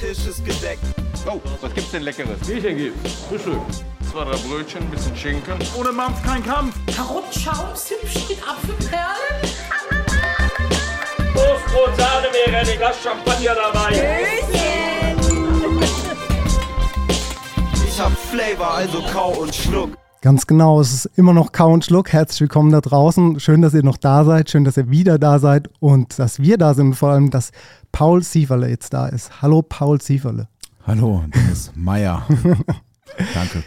Tisch ist gedeckt. Oh, was gibt's denn Leckeres? Bierchen gibt's. Frühstück. Zwei, drei Brötchen, ein bisschen Schinken. Ohne Mampf kein Kampf. Karottenschaums hübsch mit Apfelperlen. Toastbrot, Sahne wäre ein Glas Champagner dabei. Ich hab Flavor, also kau und schluck. Ganz genau, es ist immer noch Kau und Schluck. Herzlich willkommen da draußen. Schön, dass ihr noch da seid. Schön, dass ihr wieder da seid und dass wir da sind. Und vor allem, dass Paul Sieferle jetzt da ist. Hallo, Paul Sieferle. Hallo, Dennis Meier. Danke.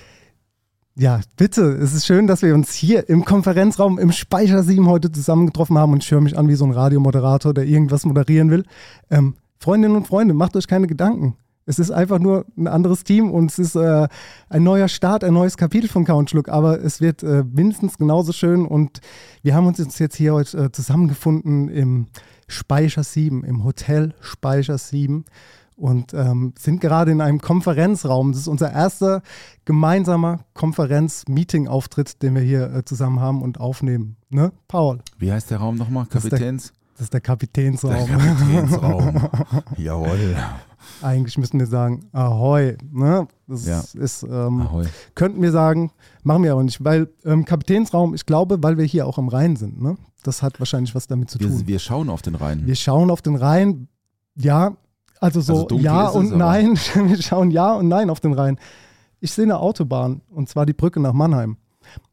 Ja, bitte. Es ist schön, dass wir uns hier im Konferenzraum im Speicher 7 heute zusammengetroffen haben und ich höre mich an wie so ein Radiomoderator, der irgendwas moderieren will. Ähm, Freundinnen und Freunde, macht euch keine Gedanken. Es ist einfach nur ein anderes Team und es ist äh, ein neuer Start, ein neues Kapitel von Count Schluck, aber es wird äh, mindestens genauso schön und wir haben uns jetzt hier heute äh, zusammengefunden im Speicher 7, im Hotel Speicher 7 und ähm, sind gerade in einem Konferenzraum. Das ist unser erster gemeinsamer Konferenz-Meeting-Auftritt, den wir hier äh, zusammen haben und aufnehmen. Ne, Paul? Wie heißt der Raum nochmal? Das ist der- Kapitäns? Das ist der Kapitänsraum. Der Kapitänsraum. Jawohl. Eigentlich müssten wir sagen Ahoi. Ne? Das Ja. ist, ähm, Ahoi. könnten wir sagen, machen wir aber nicht, weil ähm, Kapitänsraum, ich glaube, weil wir hier auch am Rhein sind. Ne? Das hat wahrscheinlich was damit zu tun. Wir, wir schauen auf den Rhein. Wir schauen auf den Rhein, ja, also so Also ja und nein. Wir schauen ja und nein auf den Rhein. Ich sehe eine Autobahn und zwar die Brücke nach Mannheim.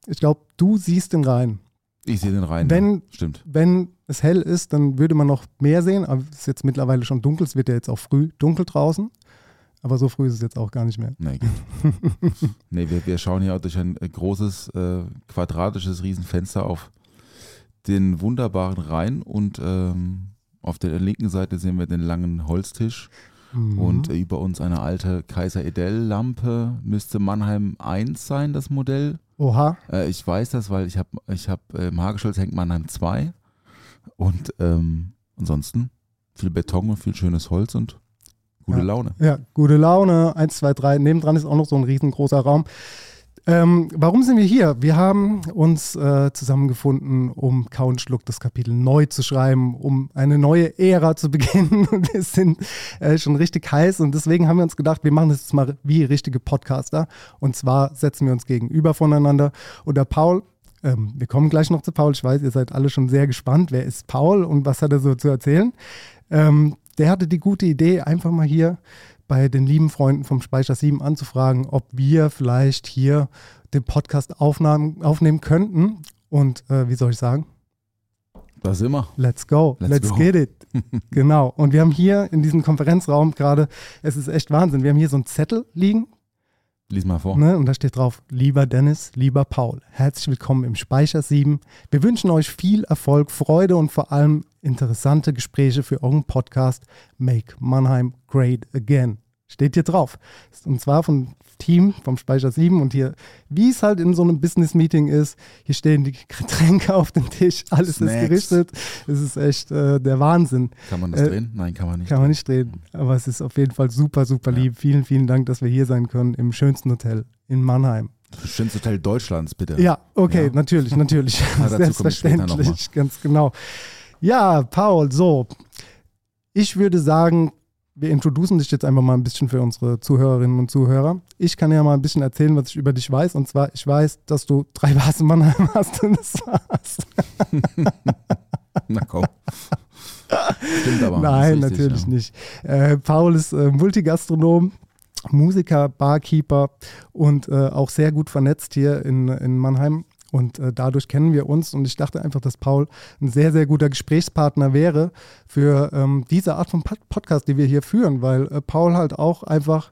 Ich glaube, du siehst den Rhein. Ich sehe den Rhein. Wenn- ja. Stimmt. Wenn es hell ist, dann würde man noch mehr sehen, aber es ist jetzt mittlerweile schon dunkel. Es wird ja jetzt auch früh dunkel draußen. Aber so früh ist es jetzt auch gar nicht mehr. Nee, geht. nee wir, wir schauen hier durch ein äh, großes, äh, quadratisches Riesenfenster auf den wunderbaren Rhein und ähm, auf der linken Seite sehen wir den langen Holztisch Mhm. und über uns eine alte Kaiser Edel-Lampe. Müsste Mannheim 1 sein, das Modell. Oha, Äh, ich weiß das, weil ich habe, ich hab, äh, im Hageschulz hängt Mannheim 2 und ähm, ansonsten viel Beton und viel schönes Holz und gute Ja. Laune. ja, gute Laune. Eins, zwei, drei. Nebendran ist auch noch so ein riesengroßer Raum. Ähm, warum sind wir hier? Wir haben uns äh, zusammengefunden, um Count Schluck das Kapitel neu zu schreiben, um eine neue Ära zu beginnen. Und wir sind äh, schon richtig heiß und deswegen haben wir uns gedacht, wir machen das jetzt mal wie richtige Podcaster. Und zwar setzen wir uns gegenüber voneinander. Und der Paul, ähm, wir kommen gleich noch zu Paul. Ich weiß, ihr seid alle schon sehr gespannt. Wer ist Paul und was hat er so zu erzählen? Ähm, der hatte die gute Idee, einfach mal hier bei den lieben Freunden vom Speicher 7 anzufragen, ob wir vielleicht hier den Podcast aufnahmen, aufnehmen könnten. Und äh, wie soll ich sagen? Da sind wir. Let's go, let's, Let's go. get it. genau. Und wir haben hier in diesem Konferenzraum gerade, es ist echt Wahnsinn, wir haben hier so einen Zettel liegen Lies mal vor. Ne? Und da steht drauf, lieber Dennis, lieber Paul, herzlich willkommen im Speicher 7. Wir wünschen euch viel Erfolg, Freude und vor allem interessante Gespräche für euren Podcast Make Mannheim Great Again. Steht hier drauf. Und zwar vom Team vom Speicher 7 und hier, wie es halt in so einem Business-Meeting ist, hier stehen die Getränke auf dem Tisch, alles Snacks. ist gerichtet. Es ist echt äh, der Wahnsinn. Kann man das Äh, drehen? Nein, kann man nicht. Kann man nicht drehen. Aber es ist auf jeden Fall super, super Ja. lieb. Vielen, vielen Dank, dass wir hier sein können im schönsten Hotel in Mannheim. Das schönste Hotel Deutschlands, bitte. Ja, okay, Ja. natürlich, natürlich. Selbstverständlich, ganz genau. Ja, Paul, so. Ich würde sagen, wir introducen dich jetzt einfach mal ein bisschen für unsere Zuhörerinnen und Zuhörer. Ich kann ja mal ein bisschen erzählen, was ich über dich weiß. Und zwar, ich weiß, dass du drei Bars in Mannheim hast und das war's. Na komm. Stimmt aber. Nein, richtig, natürlich ja. nicht. Äh, Paul ist äh, Multigastronom, Musiker, Barkeeper und äh, auch sehr gut vernetzt hier in, in Mannheim. Und äh, dadurch kennen wir uns. Und ich dachte einfach, dass Paul ein sehr, sehr guter Gesprächspartner wäre für ähm, diese Art von Pod Podcast, die wir hier führen, weil äh, Paul halt auch einfach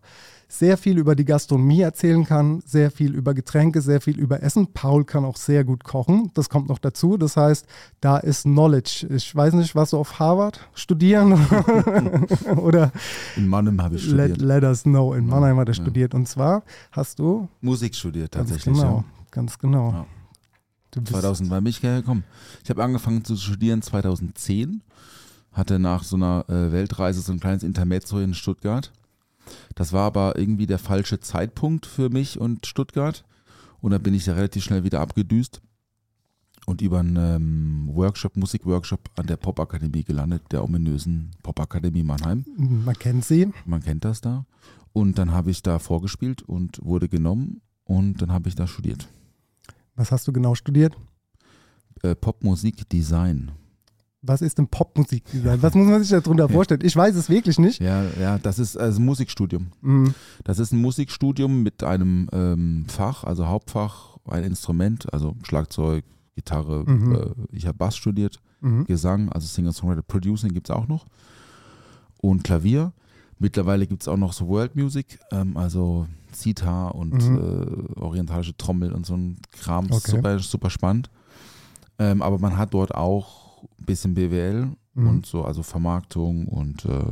sehr viel über die Gastronomie erzählen kann, sehr viel über Getränke, sehr viel über Essen. Paul kann auch sehr gut kochen, das kommt noch dazu. Das heißt, da ist Knowledge. Ich weiß nicht, was du auf Harvard studieren oder In Mannheim habe ich let, studiert. let us know. In Mannheim hat er Ja. studiert. Und zwar hast du Musik studiert ganz tatsächlich. genau, Ja. ganz genau. Ja. Du bist 2000 war mich gekommen. Ich habe angefangen zu studieren 2010, hatte nach so einer äh, Weltreise so ein kleines Intermezzo in Stuttgart. Das war aber irgendwie der falsche Zeitpunkt für mich und Stuttgart. Und da bin ich ja relativ schnell wieder abgedüst und über einen ähm, Workshop, Musikworkshop an der Popakademie gelandet, der ominösen Popakademie Mannheim. man kennt sie. Man kennt das da. Und dann habe ich da vorgespielt und wurde genommen und dann habe ich da studiert. Was hast du genau studiert? Äh, Popmusik Design. Was ist denn Popmusikdesign? Was muss man sich darunter vorstellen? Ich weiß es wirklich nicht. Ja, ja, das ist also ein Musikstudium. Mhm. Das ist ein Musikstudium mit einem ähm, Fach, also Hauptfach, ein Instrument, also Schlagzeug, Gitarre. Mhm. Äh, ich habe Bass studiert, Mhm. Gesang, also Singer-Songwriter, Producing gibt es auch noch. Und Klavier. Mittlerweile gibt es auch noch so World Music, ähm, also Zither und Mhm. äh, orientalische Trommel und so ein Kram. Okay. Super, super spannend. Ähm, aber man hat dort auch ein bisschen BWL Mhm. und so, also Vermarktung und äh,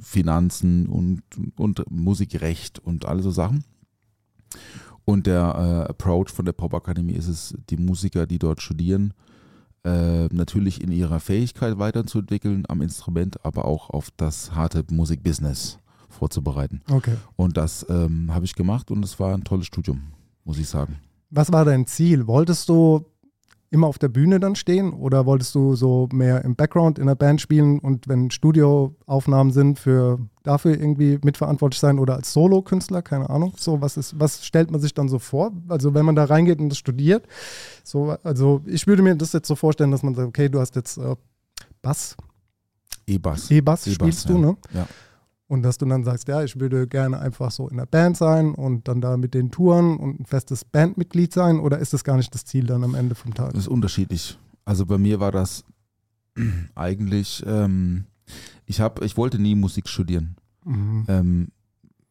Finanzen und, und Musikrecht und alle so Sachen. Und der äh, Approach von der Popakademie ist es, die Musiker, die dort studieren, äh, natürlich in ihrer Fähigkeit weiterzuentwickeln am Instrument, aber auch auf das harte Musikbusiness vorzubereiten. Okay. Und das ähm, habe ich gemacht und es war ein tolles Studium, muss ich sagen. Was war dein Ziel? Wolltest du immer auf der Bühne dann stehen oder wolltest du so mehr im Background in der Band spielen und wenn Studioaufnahmen sind, für dafür irgendwie mitverantwortlich sein oder als Solo-Künstler? Keine Ahnung. So, was ist, was stellt man sich dann so vor? Also wenn man da reingeht und das studiert, so, also ich würde mir das jetzt so vorstellen, dass man sagt, okay, du hast jetzt äh, Bass, E-Bass. E-Bass E-Bass, spielst du, ja. ne? Ja. Und dass du dann sagst, ja, ich würde gerne einfach so in der Band sein und dann da mit den Touren und ein festes Bandmitglied sein oder ist das gar nicht das Ziel dann am Ende vom Tag? Das ist unterschiedlich. Also bei mir war das eigentlich, ähm, ich, hab, ich wollte nie Musik studieren. Mhm. Ähm,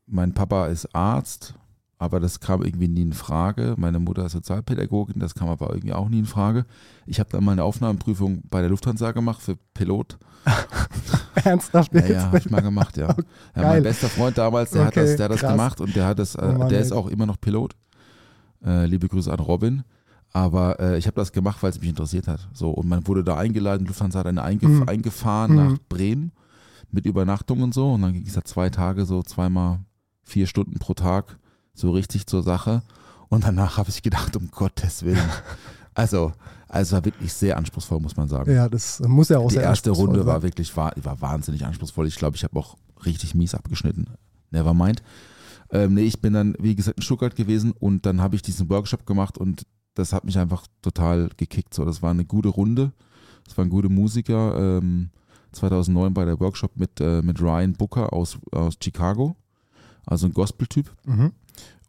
mein Papa ist Arzt, aber das kam irgendwie nie in Frage. Meine Mutter ist Sozialpädagogin, das kam aber irgendwie auch nie in Frage. Ich habe dann mal eine Aufnahmeprüfung bei der Lufthansa gemacht für Pilot. Ernsthaft Ja, jetzt? ja, habe ich mal gemacht, ja. ja Geil. mein bester Freund damals, der Okay, hat das, der hat das krass. gemacht und der hat das, äh, Oh Mann, der ist auch immer noch Pilot. Äh, liebe Grüße an Robin. Aber äh, ich habe das gemacht, weil es mich interessiert hat. So, und man wurde da eingeladen, Lufthansa hat eine eingef Mhm. eingefahren Mhm. nach Bremen mit Übernachtung und so. Und dann ging es da zwei Tage, so zweimal vier Stunden pro Tag, so richtig zur Sache. Und danach habe ich gedacht, um Gottes Willen. Also, also war wirklich sehr anspruchsvoll, muss man sagen. Ja, das muss ja auch Die sehr erste Runde war sein. wirklich war, war wahnsinnig anspruchsvoll. Ich glaube, ich habe auch richtig mies abgeschnitten. Never mind. Ähm, nee, ich bin dann, wie gesagt, in Stuttgart gewesen und dann habe ich diesen Workshop gemacht und das hat mich einfach total gekickt. So, das war eine gute Runde. Das waren gute Musiker. Ähm, 2009 bei der Workshop mit, äh, mit Ryan Booker aus, aus Chicago. Also ein Gospel-Typ Mhm.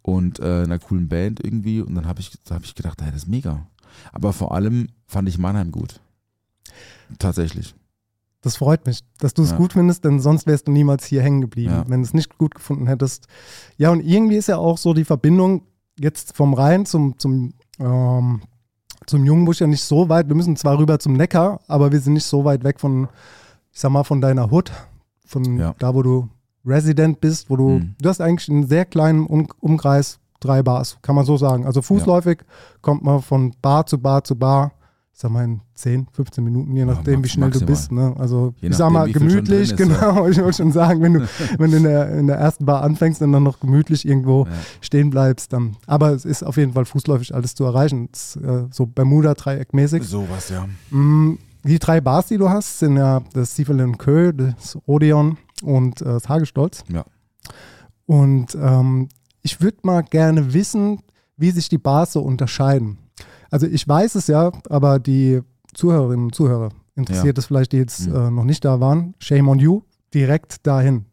und äh, einer coolen Band irgendwie. Und dann habe ich, da hab ich gedacht, hey, das ist mega. Aber vor allem fand ich Mannheim gut. Tatsächlich. Das freut mich, dass du es Ja. gut findest, denn sonst wärst du niemals hier hängen geblieben, Ja. wenn du es nicht gut gefunden hättest. Ja, und irgendwie ist ja auch so die Verbindung jetzt vom Rhein zum, zum, ähm, zum Jungbusch ja nicht so weit. Wir müssen zwar rüber zum Neckar, aber wir sind nicht so weit weg von, ich sag mal, von deiner Hut, von Ja. da, wo du Resident bist, wo du, Mhm. du hast eigentlich einen sehr kleinen um Umkreis, drei Bars, kann man so sagen. Also fußläufig kommt man von Bar zu Bar zu Bar, ich sag mal in 10, 15 Minuten, je nachdem, wie max- schnell du maximal. bist. Ne? Also Je ich sag nachdem, mal wie viel schon gemütlich, ist, ja. genau. Ich wollte schon sagen, wenn du, wenn du in der, in der ersten Bar anfängst und dann noch gemütlich irgendwo Ja. stehen bleibst, dann. Aber es ist auf jeden Fall fußläufig alles zu erreichen. Es, äh, so Bermuda-Dreieck mäßig. Sowas, ja. Mm, Die drei Bars, die du hast, sind ja das Siefelin Kö, das Odeon und äh, das Hagestolz. Ja. Und ähm, ich würde mal gerne wissen, wie sich die Bars so unterscheiden. Also ich weiß es ja, aber die Zuhörerinnen und Zuhörer interessiert es vielleicht, die jetzt Mhm. äh, noch nicht da waren. Shame on you, direkt dahin.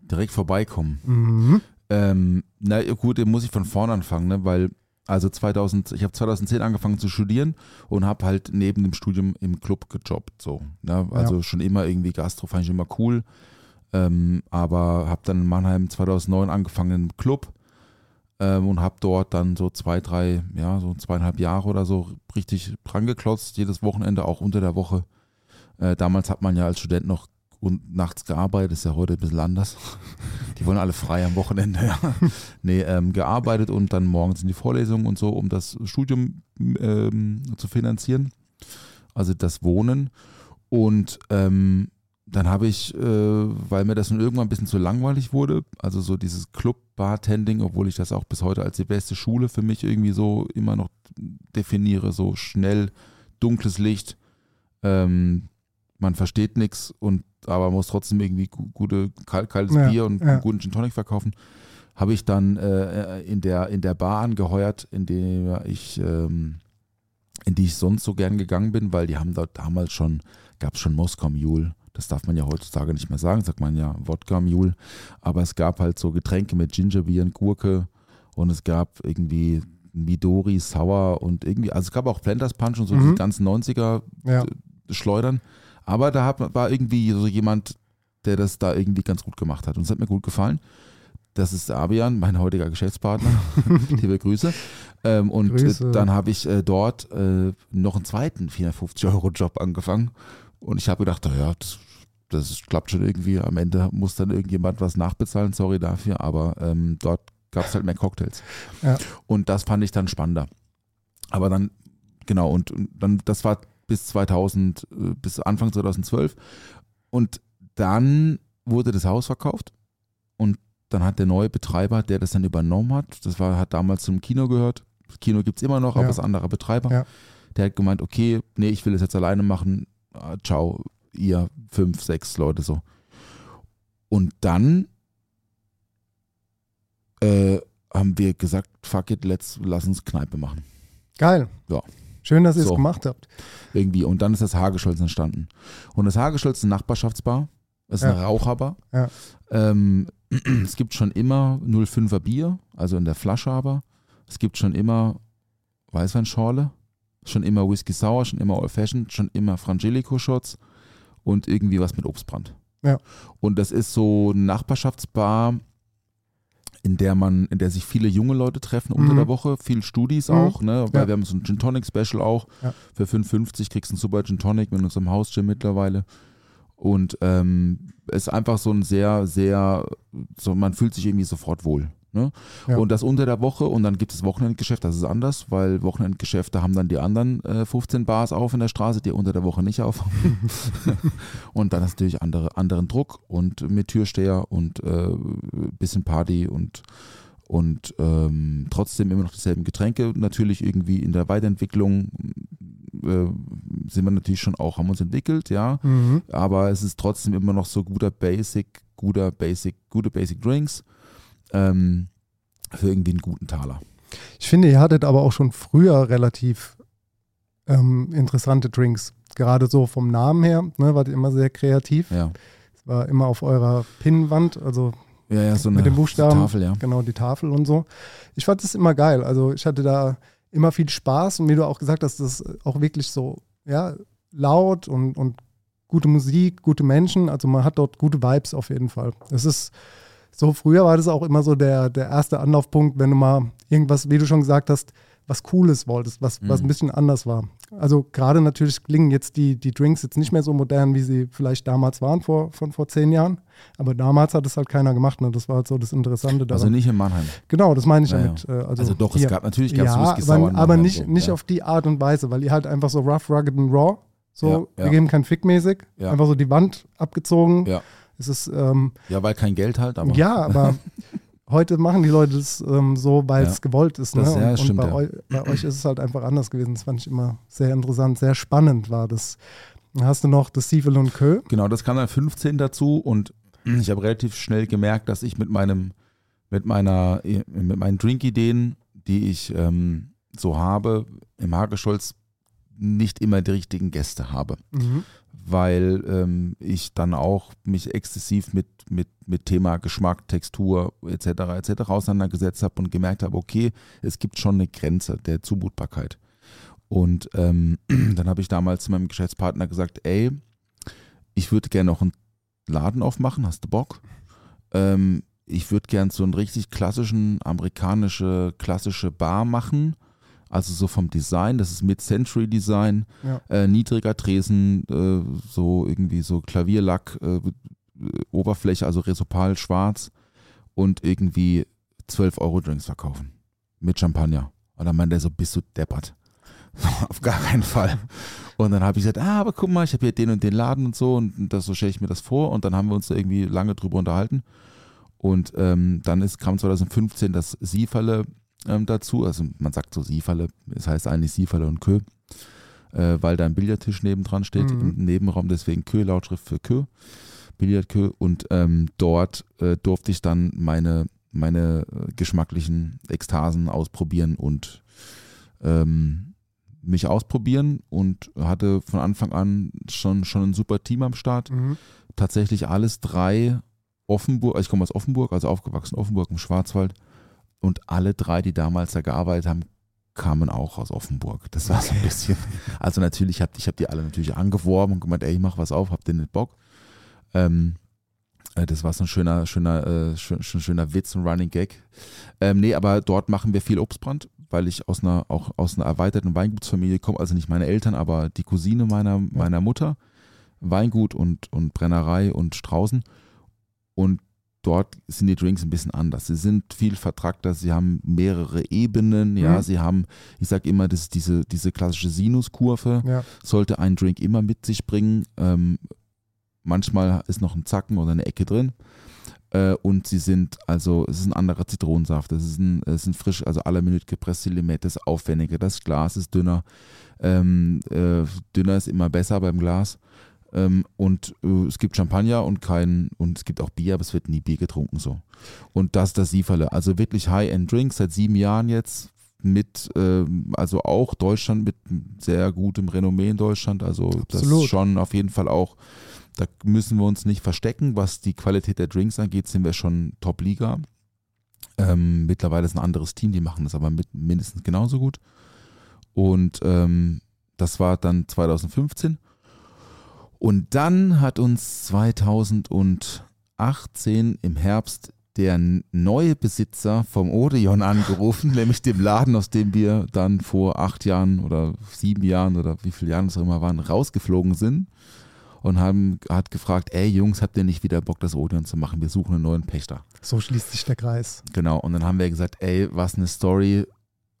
Direkt vorbeikommen. Mhm. Ähm, na gut, dann muss ich von vorne anfangen, ne? weil also 2000, ich habe 2010 angefangen zu studieren und habe halt neben dem Studium im Club gejobbt. So, ne? Also schon immer irgendwie Gastro fand ich immer cool. Ähm, aber habe dann in Mannheim 2009 angefangen im Club ähm, und habe dort dann so zwei, drei, ja, so zweieinhalb Jahre oder so richtig rangeklotzt, jedes Wochenende, auch unter der Woche. Äh, damals hat man ja als Student noch und nachts gearbeitet, ist ja heute ein bisschen anders. Die wollen alle frei am Wochenende, ja. Nee, ähm, gearbeitet und dann morgens in die Vorlesung und so, um das Studium ähm, zu finanzieren. Also das Wohnen. Und ähm, dann habe ich, äh, weil mir das nun irgendwann ein bisschen zu langweilig wurde, also so dieses Club-Bartending, obwohl ich das auch bis heute als die beste Schule für mich irgendwie so immer noch definiere, so schnell, dunkles Licht, ähm, man versteht nichts und aber muss trotzdem irgendwie gu- gute kal kaltes Ja, Bier und ja. guten Gin Tonic verkaufen, habe ich dann äh, in der in der Bar angeheuert, in der ich ähm, in die ich sonst so gern gegangen bin, weil die haben dort damals schon gab es schon Moskau Mule. Das darf man ja heutzutage nicht mehr sagen, sagt man ja Wodka Mule. Aber es gab halt so Getränke mit Gingerbier und Gurke und es gab irgendwie Midori, Sour und irgendwie, also es gab auch Planters Punch und so Mhm. die ganzen 90er Ja. Schleudern. Aber da hat, war irgendwie so jemand, der das da irgendwie ganz gut gemacht hat. Und es hat mir gut gefallen. Das ist Abian, mein heutiger Geschäftspartner. Liebe Grüße. Ähm, und Grüße. Äh, dann habe ich äh, dort äh, noch einen zweiten 450-Euro-Job angefangen. Und ich habe gedacht, naja, das, das klappt schon irgendwie. Am Ende muss dann irgendjemand was nachbezahlen, sorry dafür. Aber ähm, dort gab es halt mehr Cocktails. Ja. Und das fand ich dann spannender. Aber dann, genau, und, und dann, das war bis 2000, äh, bis Anfang 2012. Und dann wurde das Haus verkauft und dann hat der neue Betreiber, der das dann übernommen hat, das war, hat damals zum Kino gehört. Das Kino gibt es immer noch, aber Ja. es ist anderer Betreiber. Ja. Der hat gemeint, okay, nee, ich will das jetzt alleine machen. Ah, ciao, ihr fünf, sechs Leute so. Und dann äh, haben wir gesagt, fuck it, let's, lass uns Kneipe machen. Geil. Ja. Schön, dass ihr es So. gemacht habt. Irgendwie. Und dann ist das Hagescholz entstanden. Und das Hagescholz ist eine Nachbarschaftsbar. Das ist Ja. eine Raucherbar. Ja. Ähm, es gibt schon immer 05er Bier, also in der Flasche aber. Es gibt schon immer Weißweinschorle, schon immer Whisky Sour, schon immer Old Fashioned, schon immer Frangelico Shots und irgendwie was mit Obstbrand. Ja. Und das ist so eine Nachbarschaftsbar, in der man, in der sich viele junge Leute treffen unter Mhm. der Woche, viel Studis Mhm. auch, ne? Weil Ja. wir haben so ein Gin Tonic Special auch. Ja. Für 5,50 kriegst du einen super Gin Tonic mit unserem Hausgym mittlerweile. Und ähm, es ist einfach so ein sehr, sehr, so man fühlt sich irgendwie sofort wohl. Ne? Ja. Und das unter der Woche und dann gibt es Wochenendgeschäft, das ist anders, weil Wochenendgeschäfte haben dann die anderen äh, 15 Bars auf in der Straße, die unter der Woche nicht auf und dann ist natürlich andere, anderen Druck und mit Türsteher und äh, bisschen Party und, und ähm, trotzdem immer noch dieselben Getränke. Natürlich irgendwie in der Weiterentwicklung äh, sind wir natürlich schon auch, haben uns entwickelt, ja Mhm. aber es ist trotzdem immer noch so guter Basic, guter Basic, gute Basic Drinks ähm, für irgendwie einen guten Taler. Ich finde, ihr hattet aber auch schon früher relativ ähm, interessante Drinks. Gerade so vom Namen her, ne, wart ihr immer sehr kreativ. Ja, Es war immer auf eurer Pinnwand, also ja, ja so eine Mit den Buchstaben. Tafel, ja. genau die Tafel und so. Ich fand das immer geil. Also ich hatte da immer viel Spaß und wie du auch gesagt hast, das ist auch wirklich so, ja, laut und, und gute Musik, gute Menschen. Also man hat dort gute Vibes auf jeden Fall. Es ist so, früher war das auch immer so der, der erste Anlaufpunkt, wenn du mal irgendwas, wie du schon gesagt hast, was Cooles wolltest, was, was Mhm. ein bisschen anders war. Also gerade natürlich klingen jetzt die, die Drinks jetzt nicht mehr so modern, wie sie vielleicht damals waren, vor, von vor zehn Jahren. Aber damals hat es halt keiner gemacht. Ne? Das war halt so das Interessante daran. Also nicht in Mannheim. Genau, das meine ich Ja, damit. Äh, Also, Also doch, es hier. gab natürlich gab's ja, Whisky aber, aber nicht, so, nicht ja. auf die Art und Weise, weil ihr halt einfach so rough, rugged and raw, so, wir geben kein Fick mäßig, einfach so die Wand abgezogen. Ja. Es ist, ähm, Ja, weil kein Geld halt, aber ja, aber heute machen die Leute das ähm, so, weil es Ja. gewollt ist. Ne? Das- ja, und das stimmt, und bei, ja. eu, bei euch ist es halt einfach anders gewesen. Das fand ich immer sehr interessant, sehr spannend war das. Dann hast du noch das Sievil und Kö. Genau, das kam dann 15 dazu und ich habe relativ schnell gemerkt, dass ich mit meinem, mit meiner, mit meinen Drink-Ideen, die ich ähm, so habe, im Hagescholz nicht immer die richtigen Gäste habe. Mhm. Weil ähm, ich dann auch mich exzessiv mit, mit, mit Thema Geschmack, Textur etc. etc. auseinandergesetzt habe und gemerkt habe, okay, es gibt schon eine Grenze der Zumutbarkeit. Und ähm, dann habe ich damals zu meinem Geschäftspartner gesagt, ey, ich würde gerne noch einen Laden aufmachen, hast du Bock? Ähm, ich würde gern so einen richtig klassischen, amerikanische, klassische Bar machen. Also so vom Design, das ist Mid-Century-Design, Ja. äh, niedriger Tresen, äh, so irgendwie so Klavierlack, äh, Oberfläche, also Resopal schwarz und irgendwie 12 Euro Drinks verkaufen. Mit Champagner. Und dann meinte er so, bist du deppert? Auf gar keinen Fall. Und dann habe ich gesagt, ah, aber guck mal, ich habe hier den und den Laden und so und das, so stelle ich mir das vor. Und dann haben wir uns da irgendwie lange drüber unterhalten. Und ähm, dann ist, kam 2015 das Sieferle ähm, dazu. Also man sagt so Sieferle, es heißt eigentlich Sieferle und Kö, äh, weil da ein Billardtisch nebendran steht Mhm. im Nebenraum, deswegen Kö, Lautschrift für Kö, Billardkö. Und ähm, dort äh, durfte ich dann meine, meine äh, geschmacklichen Ekstasen ausprobieren und ähm, mich ausprobieren und hatte von Anfang an schon, schon ein super Team am Start. Mhm. Tatsächlich alles drei Offenburg, also ich komme aus Offenburg, also aufgewachsen in Offenburg im Schwarzwald und alle drei, die damals da gearbeitet haben, kamen auch aus Offenburg. Das war so ein bisschen, also natürlich, hab, ich habe die alle natürlich angeworben und gemeint, ey, ich mach was auf, habt ihr nicht Bock? Ähm, äh, das war so ein schöner, schöner, äh, schön, schön, schöner Witz, ein Running Gag. Ähm, nee, aber dort machen wir viel Obstbrand, weil ich aus einer, auch aus einer erweiterten Weingutsfamilie komme, also nicht meine Eltern, aber die Cousine meiner, meiner Mutter. Weingut und, und Brennerei und Straußen. Und dort sind die Drinks ein bisschen anders. Sie sind viel vertrackter, sie haben mehrere Ebenen, ja, Mhm. sie haben, ich sage immer, das ist diese, diese klassische Sinuskurve, Ja. sollte ein Drink immer mit sich bringen. Ähm, manchmal ist noch ein Zacken oder eine Ecke drin. Äh, und sie sind, also es ist ein anderer Zitronensaft, es ist ein, es sind frisch, also aller Minute gepresste Limette, das ist aufwendiger, das Glas ist dünner. Ähm, äh, dünner ist immer besser beim Glas. Ähm, und äh, es gibt Champagner und kein, und es gibt auch Bier, aber es wird nie Bier getrunken so. Und das ist das Sieferle. Also wirklich High-End-Drinks seit sieben Jahren jetzt mit, ähm, also auch Deutschland mit sehr gutem Renommee in Deutschland. Also das Absolut. ist schon auf jeden Fall auch, da müssen wir uns nicht verstecken. Was die Qualität der Drinks angeht, sind wir schon Top-Liga. Ähm, mittlerweile ist ein anderes Team, die machen das aber mit mindestens genauso gut. Und ähm, das war dann 2015. Und dann hat uns 2018 im Herbst der neue Besitzer vom Odeon angerufen, nämlich dem Laden, aus dem wir dann vor acht Jahren oder sieben Jahren oder wie viele Jahren es auch immer waren, rausgeflogen sind und haben, hat gefragt, ey Jungs, habt ihr nicht wieder Bock, das Odeon zu machen? Wir suchen einen neuen Pächter. So schließt sich der Kreis. Genau, und dann haben wir gesagt, ey, was eine Story,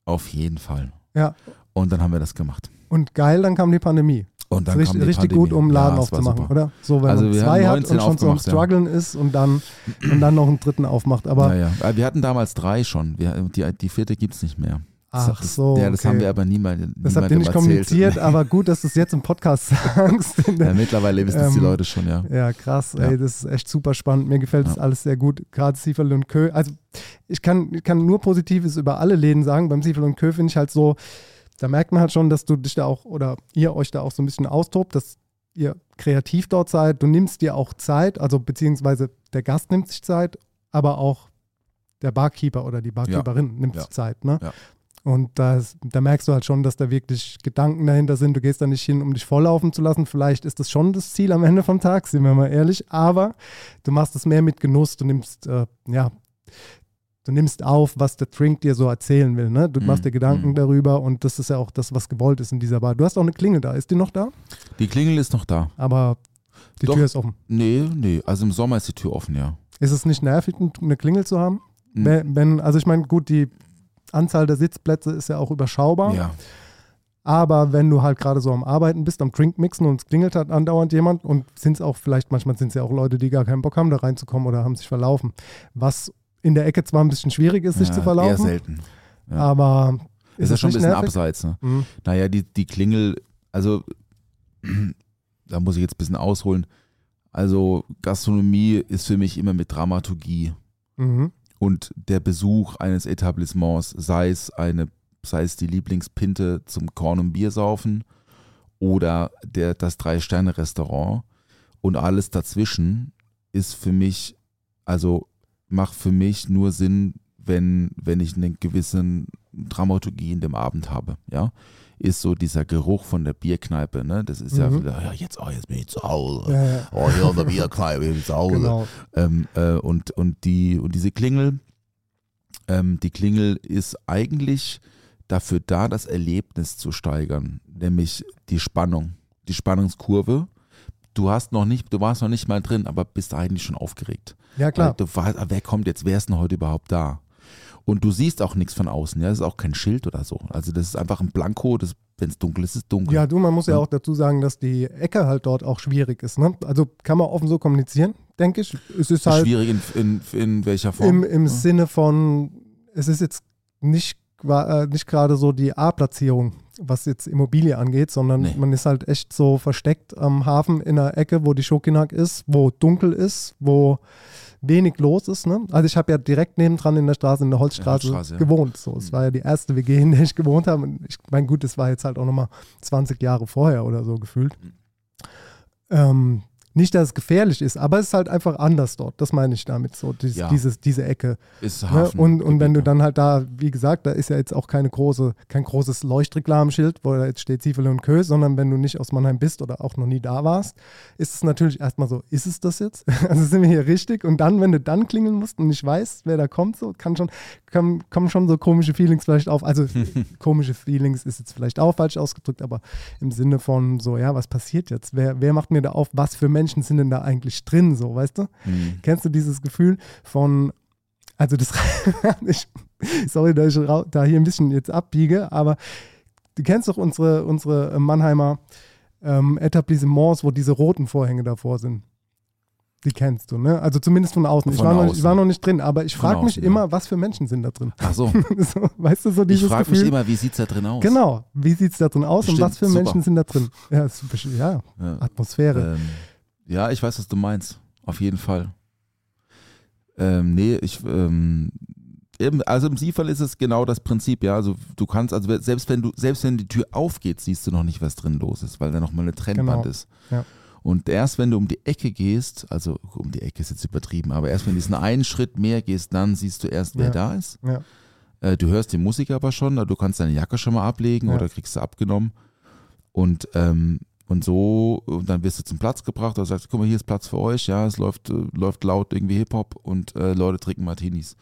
auf jeden Fall. Ja. Und dann haben wir das gemacht. Und geil, dann kam die Pandemie. Und dann richtig kam die richtig Pandemie. gut, um einen Laden Ja, aufzumachen, oder? So, wenn Also man zwei hat 19 und schon so am aufgemacht, ja. Struggeln ist und dann, und dann noch einen dritten aufmacht. Aber ja, ja. Wir hatten damals drei schon. Wir, die, die vierte gibt es nicht mehr. ach das, so. Ja, das okay. haben wir aber niemand, das habt ihr nicht erzählt. kommuniziert, aber gut, dass du es jetzt im Podcast sagst. Ja, mittlerweile wissen es die Ähm, Leute schon, ja. Ja, krass, Ja. ey, das ist echt super spannend. Mir gefällt das Ja. alles sehr gut. Gerade Sieferl und Kö. Also ich kann, ich kann nur Positives über alle Läden sagen. Beim Sieferl und Kö finde ich halt so, da merkt man halt schon, dass du dich da auch oder ihr euch da auch so ein bisschen austobt, dass ihr kreativ dort seid. Du nimmst dir auch Zeit, also beziehungsweise der Gast nimmt sich Zeit, aber auch der Barkeeper oder die Barkeeperin nimmt Ja. sich Zeit, ne? Ja. Und da, ist, da merkst du halt schon, dass da wirklich Gedanken dahinter sind. Du gehst da nicht hin, um dich volllaufen zu lassen. Vielleicht ist das schon das Ziel am Ende vom Tag, sind wir mal ehrlich. Aber du machst es mehr mit Genuss. Du nimmst, äh, ja, du nimmst auf, was der Drink dir so erzählen will. Ne? Du Mhm, machst dir Gedanken mhm. darüber und das ist ja auch das, was gewollt ist in dieser Bar. Du hast auch eine Klingel da. Ist die noch da? Die Klingel ist noch da. Aber die Doch. Tür ist offen. Nee, nee. Also im Sommer ist die Tür offen, ja. Ist es nicht nervig, eine Klingel zu haben? Mhm. Wenn, wenn, also ich meine, gut, die Anzahl der Sitzplätze ist ja auch überschaubar. Ja. Aber wenn du halt gerade so am Arbeiten bist, am Drink mixen und es klingelt halt andauernd jemand und sind es auch vielleicht, manchmal sind es ja auch Leute, die gar keinen Bock haben, da reinzukommen oder haben sich verlaufen. Was in der Ecke zwar ein bisschen schwierig ist, sich ja, zu Eher verlaufen, selten. ja. aber Ist, ist, ja schon ein bisschen nervig? abseits, ne? Mhm. Naja, die, die Klingel, also da muss ich jetzt ein bisschen ausholen. Also Gastronomie ist für mich immer mit Dramaturgie Mhm. und der Besuch eines Etablissements, sei es eine, sei es die Lieblingspinte zum Korn und Bier saufen oder der, das Drei-Sterne-Restaurant und alles dazwischen ist für mich, also macht für mich nur Sinn, wenn, wenn ich eine gewisse Dramaturgie in dem Abend habe. Ja? ist so dieser Geruch von der Bierkneipe. Ne? Das ist ja Mhm. wieder, ja, jetzt, oh, jetzt bin ich zu Hause. Ja, ja. Oh, hier in der Bierkneipe, ich bin zu Hause. Genau. Ähm, äh, und, und, die, und diese Klingel, ähm, die Klingel ist eigentlich dafür da, das Erlebnis zu steigern, nämlich die Spannung, die Spannungskurve. Du hast noch nicht, du warst noch nicht mal drin, aber bist eigentlich schon aufgeregt. Ja, klar. Du weißt, ah, wer kommt jetzt, wer ist denn heute überhaupt da? Und du siehst auch nichts von außen, ja, das ist auch kein Schild oder so. Also das ist einfach ein Blanko, wenn es dunkel ist, ist es dunkel. Ja, du, man muss ja auch dazu sagen, dass die Ecke halt dort auch schwierig ist. Ne? Also kann man offen so kommunizieren, denke ich. Es ist halt Schwierig in, in, in welcher Form? im, im Ja. Sinne von, es ist jetzt nicht, äh, nicht gerade so die A-Platzierung, was jetzt Immobilie angeht, sondern Nee. man ist halt echt so versteckt am Hafen in der Ecke, wo die Schokinak ist, wo dunkel ist, wo wenig los ist. Ne? Also ich habe ja direkt nebendran in der Straße, in der Holzstraße, Ja, Holzstraße, ja. gewohnt. So, es war ja die erste WG, in der ich gewohnt habe. Und ich mein gut, das war jetzt halt auch nochmal 20 Jahre vorher oder so gefühlt. Ähm, nicht, dass es gefährlich ist, aber es ist halt einfach anders dort. Das meine ich damit so, dies, Ja. dieses, diese Ecke. ist Ne? Hafen. Und, und wenn du Gebiet, dann halt da, wie gesagt, da ist ja jetzt auch keine große, kein großes Leuchtreklamenschild, wo da jetzt steht Ziefele und Kö, sondern wenn du nicht aus Mannheim bist oder auch noch nie da warst, ist es natürlich erstmal so, ist es das jetzt? Also sind wir hier richtig? Und dann, wenn du dann klingeln musst und nicht weißt, wer da kommt, so kann schon, kommen, kommen schon so komische Feelings vielleicht auf. Also komische Feelings ist jetzt vielleicht auch falsch ausgedrückt, aber im Sinne von so, ja, was passiert jetzt? Wer, wer macht mir da auf? Was für Menschen sind denn da eigentlich drin, so, weißt du? Mhm. Kennst du dieses Gefühl von, also das, ich, sorry, dass ich da hier ein bisschen jetzt abbiege, aber du kennst doch unsere, unsere Mannheimer ähm, Etablissements, wo diese roten Vorhänge davor sind. Die kennst du, ne? Also zumindest von außen. ich, Von war noch, ich außen. war noch nicht drin, aber ich frage mich außen, ja. immer, was für Menschen sind da drin? Ach so, so, weißt du, so ich dieses frage mich immer, wie sieht es da drin aus? Genau, wie sieht es da drin aus und Bestimmt was für super. Menschen sind da drin? Ja, super, ja Ja. Atmosphäre. Ähm, ja, ich weiß, was du meinst. Auf jeden Fall. Ähm, nee, ich, ähm, eben, also im Siefall ist es genau das Prinzip, ja. Also du kannst, also selbst wenn du, selbst wenn die Tür aufgeht, siehst du noch nicht, was drin los ist, weil da nochmal eine Trennwand Genau. ist. Ja. Und erst wenn du um die Ecke gehst, also um die Ecke ist jetzt übertrieben, aber erst wenn du diesen einen Schritt mehr gehst, dann siehst du erst, wer Ja. da ist. Ja. Äh, du hörst die Musik aber schon, du kannst deine Jacke schon mal ablegen oder kriegst sie abgenommen. Und, ähm, und so, und dann wirst du zum Platz gebracht, da sagst du, guck mal, hier ist Platz für euch, ja, es läuft, äh, läuft laut irgendwie Hip-Hop und äh, Leute trinken Martinis.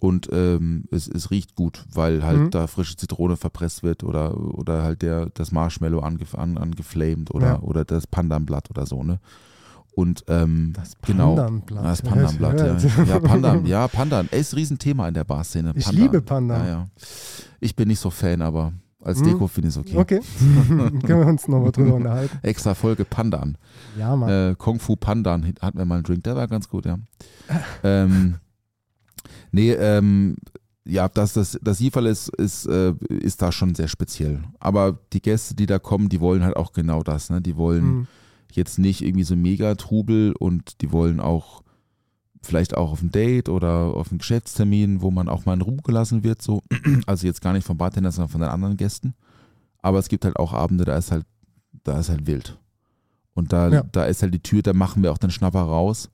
Und ähm, es, es riecht gut, weil halt Mhm. da frische Zitrone verpresst wird oder, oder halt der, das Marshmallow angef an, angeflamed oder, Ja. oder das Pandanblatt oder so, ne? Und ähm, Das genau. Pandanblatt. Das Pandanblatt, Ja, ja. ich. Ja, Pandan, ja, Pandan. Ey, ist ein Riesenthema in der Barszene. Ich Pandan. liebe Pandan. Ja, ja. Ich bin nicht so Fan, aber als Hm. Deko finde ich es okay. Okay, können wir uns nochmal drüber unterhalten. Extra Folge Pandan. Ja, Mann. Äh, Kung Fu Pandan hatten wir mal einen Drink, der war ganz gut, ja. ähm, nee, ähm, ja, das, das, das Jifal ist, ist, äh, ist da schon sehr speziell. Aber die Gäste, die da kommen, die wollen halt auch genau das. Ne? Die wollen Mhm. jetzt nicht irgendwie so mega Trubel und die wollen auch vielleicht auch auf ein Date oder auf einen Geschäftstermin, wo man auch mal in Ruhe gelassen wird, so. Also jetzt gar nicht vom Bartender, sondern von den anderen Gästen. Aber es gibt halt auch Abende, da ist halt, da ist halt wild. Und da, Ja. da ist halt die Tür, da machen wir auch den Schnapper raus.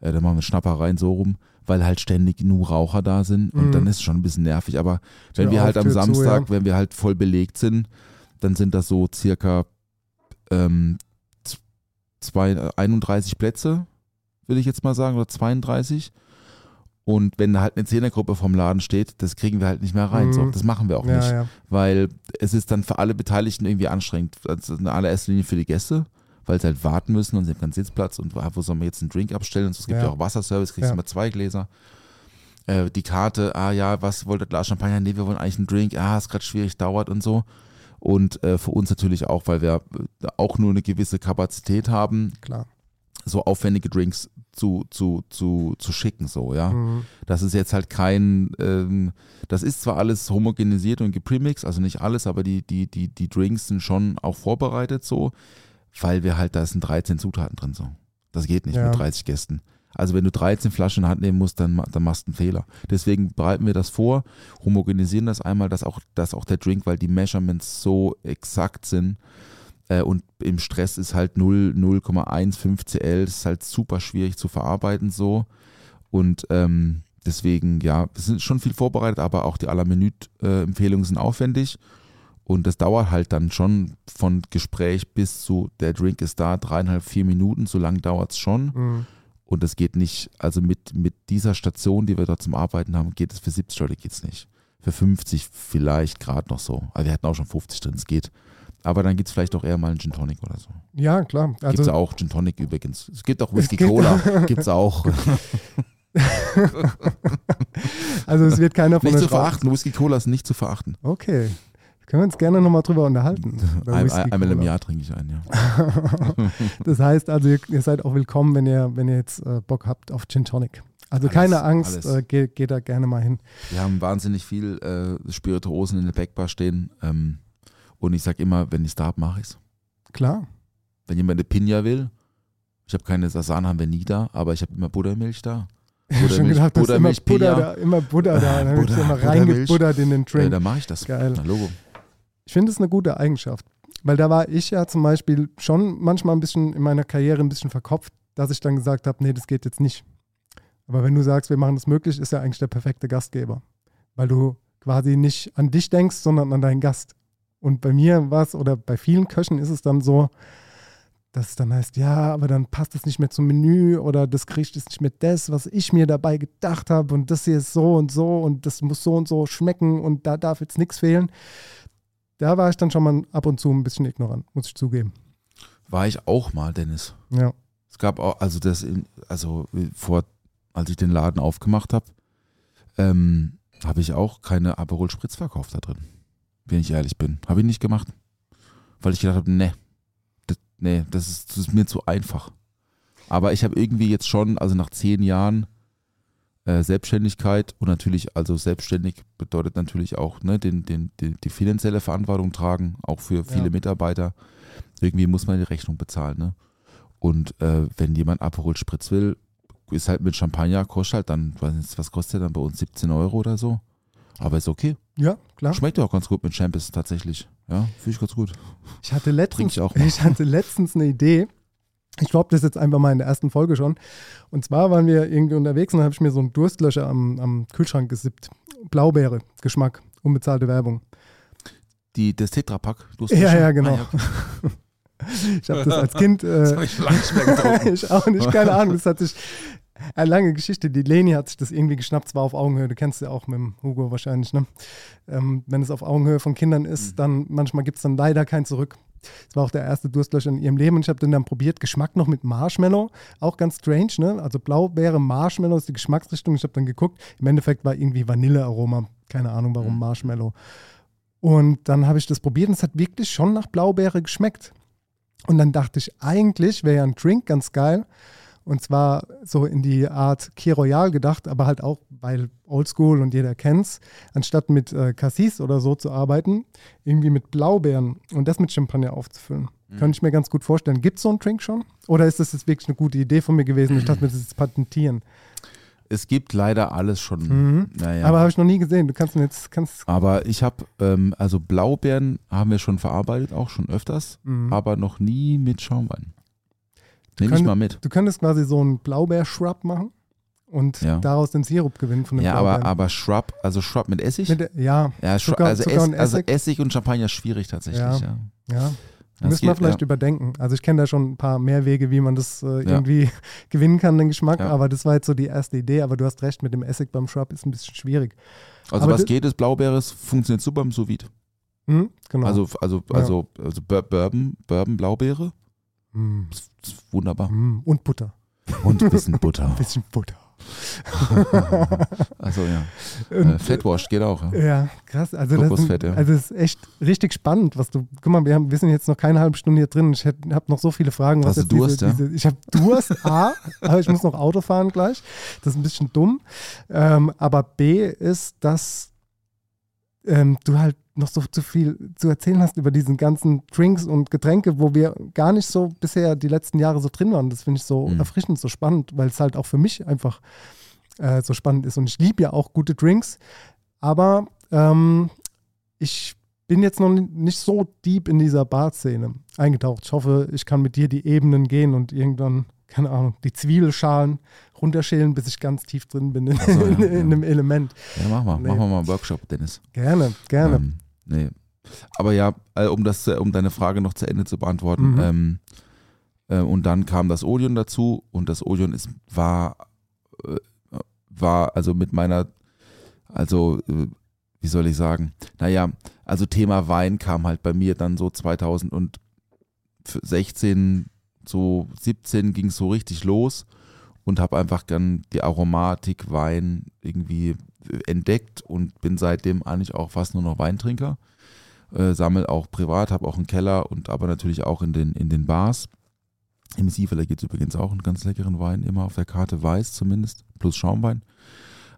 Äh, da machen wir Schnapper rein so rum, weil halt ständig nur Raucher da sind und Mhm. dann ist es schon ein bisschen nervig. Aber wenn Tür wir halt am Tür zu, Samstag, ja. wenn wir halt voll belegt sind, dann sind das so circa ähm, zwei, 31 Plätze, würde ich jetzt mal sagen, oder 32. Und wenn halt eine Zehnergruppe vom Laden steht, das kriegen wir halt nicht mehr rein. Mhm. So, das machen wir auch ja, nicht, ja. weil es ist dann für alle Beteiligten irgendwie anstrengend. Also in allererster Linie für die Gäste, weil sie halt warten müssen und sie haben keinen Sitzplatz und wo sollen wir jetzt einen Drink abstellen? Und so, es gibt ja, Ja. auch Wasserservice, kriegst Ja. immer zwei Gläser. Äh, die Karte, ah ja, was wollt ihr, Glas Champagner? Nee, wir wollen eigentlich einen Drink. Ah, ist gerade schwierig, dauert und so. Und äh, für uns natürlich auch, weil wir äh, auch nur eine gewisse Kapazität haben, Klar. So aufwendige Drinks zu, zu, zu, zu schicken, so, ja. Mhm. Das ist jetzt halt kein, ähm, das ist zwar alles homogenisiert und gepremixt, also nicht alles, aber die, die, die, die Drinks sind schon auch vorbereitet so, weil wir halt, da sind 13 Zutaten drin so. Das geht nicht Ja. mit 30 Gästen. Also wenn du 13 Flaschen in die Hand nehmen musst, dann, dann machst du einen Fehler. Deswegen bereiten wir das vor, homogenisieren das einmal, dass auch, dass auch der Drink, weil die Measurements so exakt sind, und im Stress ist halt 0, 0,15 CL, das ist halt super schwierig zu verarbeiten so. Und ähm, deswegen, ja, es ist schon viel vorbereitet, aber auch die aller Minute-Empfehlungen sind aufwendig. Und das dauert halt dann schon von Gespräch bis zu der Drink ist da, dreieinhalb, vier Minuten, so lang dauert es schon. Mhm. Und das geht nicht, also mit, mit dieser Station, die wir dort zum Arbeiten haben, geht es für 70 Leute geht's nicht. Für 50 vielleicht gerade noch so. Aber wir hatten auch schon 50 drin, es geht. Aber dann gibt es vielleicht auch eher mal einen Gin Tonic oder so. Ja, klar. Gibt es Also, auch Gin Tonic übrigens. Es gibt auch Whisky gibt- Cola, gibt es auch. also es wird keiner von nicht zu verachten, Whisky Cola ist nicht zu verachten. Okay. Können wir uns gerne nochmal drüber unterhalten. Ein, einmal im. Jahr trinke ich einen, ja. Das heißt also, ihr, seid auch willkommen, wenn ihr, wenn ihr jetzt äh, Bock habt auf Gin Tonic. Also Alles, keine Angst, äh, geht, geht da gerne mal hin. Wir haben wahnsinnig viel äh, Spirituosen in der Backbar stehen. Ähm, und ich sage immer, wenn ich es da habe, mache ich es. Klar. Wenn jemand eine Pinja will, ich habe keine Sasana, haben wir nie da, aber ich habe immer Buttermilch da. Ich habe schon gedacht, das ist immer Pinja. da, immer Butter da. Dann Butter, immer reingebuttert in den Äh, Drink. dann mache ich das. Geil. Na, Logo. Ich finde es eine gute Eigenschaft. Weil da war ich ja zum Beispiel schon manchmal ein bisschen in meiner Karriere ein bisschen verkopft, dass ich dann gesagt habe, nee, das geht jetzt nicht. Aber wenn du sagst, wir machen das möglich, ist ja eigentlich der perfekte Gastgeber. Weil du quasi nicht an dich denkst, sondern an deinen Gast. Und bei mir war es, oder bei vielen Köchen ist es dann so, dass es dann heißt, ja, aber dann passt es nicht mehr zum Menü oder das Gericht ist nicht mehr das, was ich mir dabei gedacht habe und das hier ist so und so und das muss so und so schmecken und da darf jetzt nichts fehlen. Da war ich dann schon mal ab und zu ein bisschen ignorant, muss ich zugeben. War ich auch mal, Dennis. Ja. Es gab auch, also das, in, also vor, als ich den Laden aufgemacht habe, ähm, habe ich auch keine Aperol Spritz verkauft da drin. Wenn ich ehrlich bin. Habe ich nicht gemacht. Weil ich gedacht habe, nee, das, nee, das ist, das ist mir zu einfach. Aber ich habe irgendwie jetzt schon, also nach zehn Jahren äh, Selbstständigkeit und natürlich, also selbstständig bedeutet natürlich auch ne, den, den, die, die finanzielle Verantwortung tragen, auch für viele Ja. Mitarbeiter. Irgendwie muss man die Rechnung bezahlen. Ne? Und äh, wenn jemand Aperol Spritz will, ist halt mit Champagner, kostet halt dann, nicht, was kostet der dann bei uns? 17 Euro oder so. Aber ist okay. Ja, klar. Schmeckt ja auch ganz gut mit Champions tatsächlich. Ja, finde ich ganz gut. Ich hatte letztens, ich ich hatte letztens eine Idee. Ich glaube, das jetzt einfach mal in der ersten Folge schon. Und zwar waren wir irgendwie unterwegs und dann habe ich mir so einen Durstlöscher am, am Kühlschrank gesippt. Blaubeere, Geschmack, unbezahlte Werbung. Die, das Tetrapack. Du hast Ja, ja, genau. Ah, okay. Ich habe das als Kind. Das Äh, habe ich lange nicht mehr getrunken. ich auch nicht, keine Ahnung. Das hat sich eine lange Geschichte. Die Leni hat sich das irgendwie geschnappt, zwar auf Augenhöhe. Du kennst ja auch mit dem Hugo wahrscheinlich, ne? Ähm, wenn es auf Augenhöhe von Kindern ist, Mhm. dann manchmal gibt es dann leider kein Zurück. Das war auch der erste Durstlöscher in ihrem Leben und ich habe den dann probiert. Geschmack noch mit Marshmallow, auch ganz strange, ne? Also Blaubeere, Marshmallow ist die Geschmacksrichtung. Ich habe dann geguckt. Im Endeffekt war irgendwie Vanillearoma. Keine Ahnung, warum Mhm. Marshmallow. Und dann habe ich das probiert und es hat wirklich schon nach Blaubeere geschmeckt. Und dann dachte ich, eigentlich wäre ja ein Drink ganz geil. Und zwar so in die Art Key Royal gedacht, aber halt auch, weil Oldschool und jeder kennt's, anstatt mit äh, Cassis oder so zu arbeiten, irgendwie mit Blaubeeren und das mit Champagner aufzufüllen. Könnte ich mir ganz gut vorstellen. Gibt es so einen Drink schon? Oder ist das jetzt wirklich eine gute Idee von mir gewesen? Ich dachte mir, das ist patentieren. Es gibt leider alles schon. Mhm. Naja. Aber habe ich noch nie gesehen. Du kannst jetzt, kannst, Aber ich habe, ähm, also Blaubeeren haben wir schon verarbeitet, auch schon öfters, Mhm. aber noch nie mit Schaumwein. Nehme ich mal mit. du könntest quasi so einen Blaubeer-Shrub machen und Ja. daraus den Sirup gewinnen von den Ja, aber, aber Shrub, also Shrub mit Essig? Mit, der- ja, ja, Zucker- also, Zucker Ess, also Essig? Essig und Champagner schwierig tatsächlich, Ja. ja. ja. Müssen wir vielleicht überdenken. Also ich kenne da schon ein paar mehr Wege, wie man das äh, irgendwie gewinnen kann, den Geschmack. Aber das war jetzt so die erste Idee. Aber du hast recht, mit dem Essig beim Shrub ist ein bisschen schwierig. Also Aber was geht ist, Blaubeere funktioniert super im sous vide. Hm? Genau. Also, also, also, also Bourbon, Bourbon, Blaubeere, Hm. ist, ist wunderbar. Hm. Und Butter. Und ein bisschen Butter. Ein bisschen Butter. Also ja. Äh, Fatwashed geht auch. Ja. Ja, krass. Also das, Kokosfett, sind, ja. also das ist echt richtig spannend, was du. Guck mal, wir, haben, wir sind jetzt noch keine halbe Stunde hier drin. Ich habe noch so viele Fragen. Was jetzt Durst, ja? diese, diese, ich habe Durst, A, aber ich muss noch Auto fahren gleich. Das ist ein bisschen dumm. Ähm, aber B ist, dass ähm, du halt noch so zu viel zu erzählen hast über diesen ganzen Drinks und Getränke, wo wir gar nicht so bisher die letzten Jahre so drin waren. Das finde ich so Mhm. erfrischend, so spannend, weil es halt auch für mich einfach äh, so spannend ist. Und ich liebe ja auch gute Drinks, aber ähm, ich bin jetzt noch ni- nicht so deep in dieser Bar-Szene eingetaucht. Ich hoffe, ich kann mit dir die Ebenen gehen und irgendwann, keine Ahnung, die Zwiebelschalen runterschälen, bis ich ganz tief drin bin in, so, ja, in, ja. einem Element. Ja, mach mal. Nee. Machen wir mal einen Workshop, Dennis. Gerne, gerne. Ähm, nee. aber ja, äh, um das, zu- um deine Frage noch zu Ende zu beantworten. Mhm. Ähm, äh, und dann kam das Odeon dazu und das Odeon ist, war, äh, war also mit meiner, also äh, wie soll ich sagen, naja, also Thema Wein kam halt bei mir dann so 2016, so 17 ging es so richtig los und habe einfach dann die Aromatik Wein irgendwie äh, entdeckt und bin seitdem eigentlich auch fast nur noch Weintrinker. Äh, sammel auch privat, habe auch einen Keller und aber natürlich auch in den, in den Bars. Im Siefeler gibt es übrigens auch einen ganz leckeren Wein, immer auf der Karte weiß zumindest, plus Schaumwein.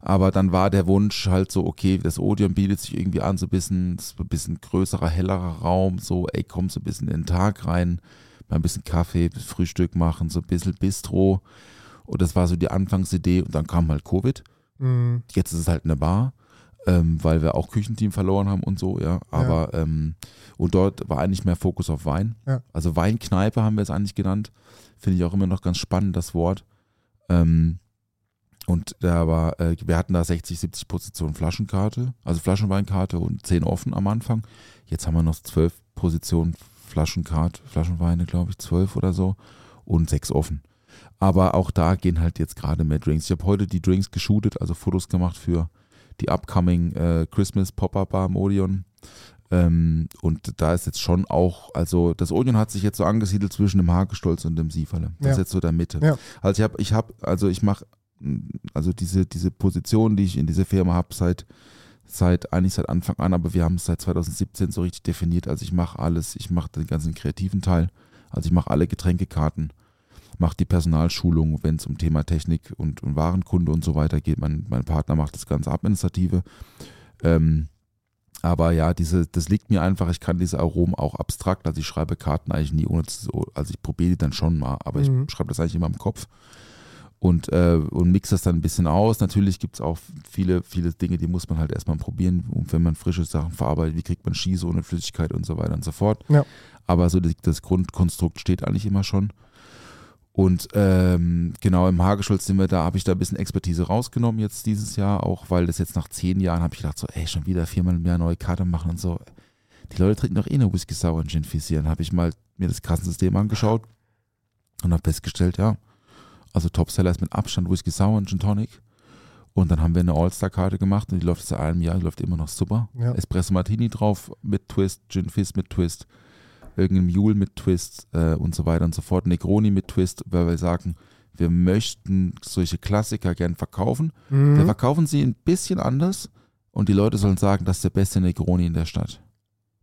Aber dann war der Wunsch halt so, okay, das Odeon bietet sich irgendwie an, so ein bisschen, so ein bisschen größerer, hellerer Raum, so, ey, komm so ein bisschen in den Tag rein, mal ein bisschen Kaffee, Frühstück machen, so ein bisschen Bistro. Und das war so die Anfangsidee und dann kam halt Covid. Mhm. Jetzt ist es halt eine Bar, ähm, weil wir auch Küchenteam verloren haben und so, ja. Aber ähm, und dort war eigentlich mehr Fokus auf Wein. Ja. Also Weinkneipe haben wir es eigentlich genannt. Finde ich auch immer noch ganz spannend, das Wort. Ähm, und da war, äh, wir hatten da 60, 70 Positionen Flaschenkarte, also Flaschenweinkarte und 10 offen am Anfang. Jetzt haben wir noch 12 Positionen Flaschenkarte, Flaschenweine, glaube ich, 12 oder so und 6 offen. Aber auch da gehen halt jetzt gerade mehr Drinks. Ich habe heute die Drinks geshootet, also Fotos gemacht für die upcoming äh, Christmas Pop-Up Bar im Odeon. Ähm, und da ist jetzt schon auch, also das Odeon hat sich jetzt so angesiedelt zwischen dem Hagestolz und dem Sieferle. Das Ja. ist jetzt so der Mitte. Ja. Also ich habe, ich habe, also ich mache, also diese, diese Position, die ich in dieser Firma habe, seit, seit, eigentlich seit Anfang an, aber wir haben es seit 2017 so richtig definiert. Also ich mache alles, ich mache den ganzen kreativen Teil, also ich mache alle Getränkekarten, mache die Personalschulung, wenn es um Thema Technik und, und Warenkunde und so weiter geht. Mein, mein Partner macht das ganze Administrative. Ähm, aber ja, diese, das liegt mir einfach, ich kann diese Aromen auch abstrakt, also ich schreibe Karten eigentlich nie ohne zu, also ich probiere die dann schon mal, aber Mhm. ich schreibe das eigentlich immer im Kopf und, äh, und mix das dann ein bisschen aus. Natürlich gibt es auch viele, viele Dinge, die muss man halt erstmal probieren, und wenn man frische Sachen verarbeitet, wie kriegt man Schieße ohne Flüssigkeit und so weiter und so fort. Ja. Aber so das, das Grundkonstrukt steht eigentlich immer schon. Und ähm, genau im Hageschulz sind wir da, habe ich da ein bisschen Expertise rausgenommen jetzt dieses Jahr, auch weil das jetzt nach zehn Jahren habe ich gedacht, so, ey, schon wieder viermal im Jahr neue Karte machen und so. Die Leute trinken doch eh nur Whisky Sour und Gin Fizz hier. Dann habe ich mal mir das Kassensystem angeschaut und habe festgestellt, ja, also Topseller ist mit Abstand Whisky Sour und Gin Tonic. Und dann haben wir eine All-Star-Karte gemacht und die läuft seit einem Jahr, die läuft immer noch super. Ja. Espresso Martini drauf mit Twist, Gin Fizz mit Twist, irgendein Mule mit Twist äh, und so weiter und so fort. Negroni mit Twist, weil wir sagen, wir möchten solche Klassiker gern verkaufen. Wir Mhm. verkaufen sie ein bisschen anders und die Leute sollen sagen, das ist der beste Negroni in der Stadt.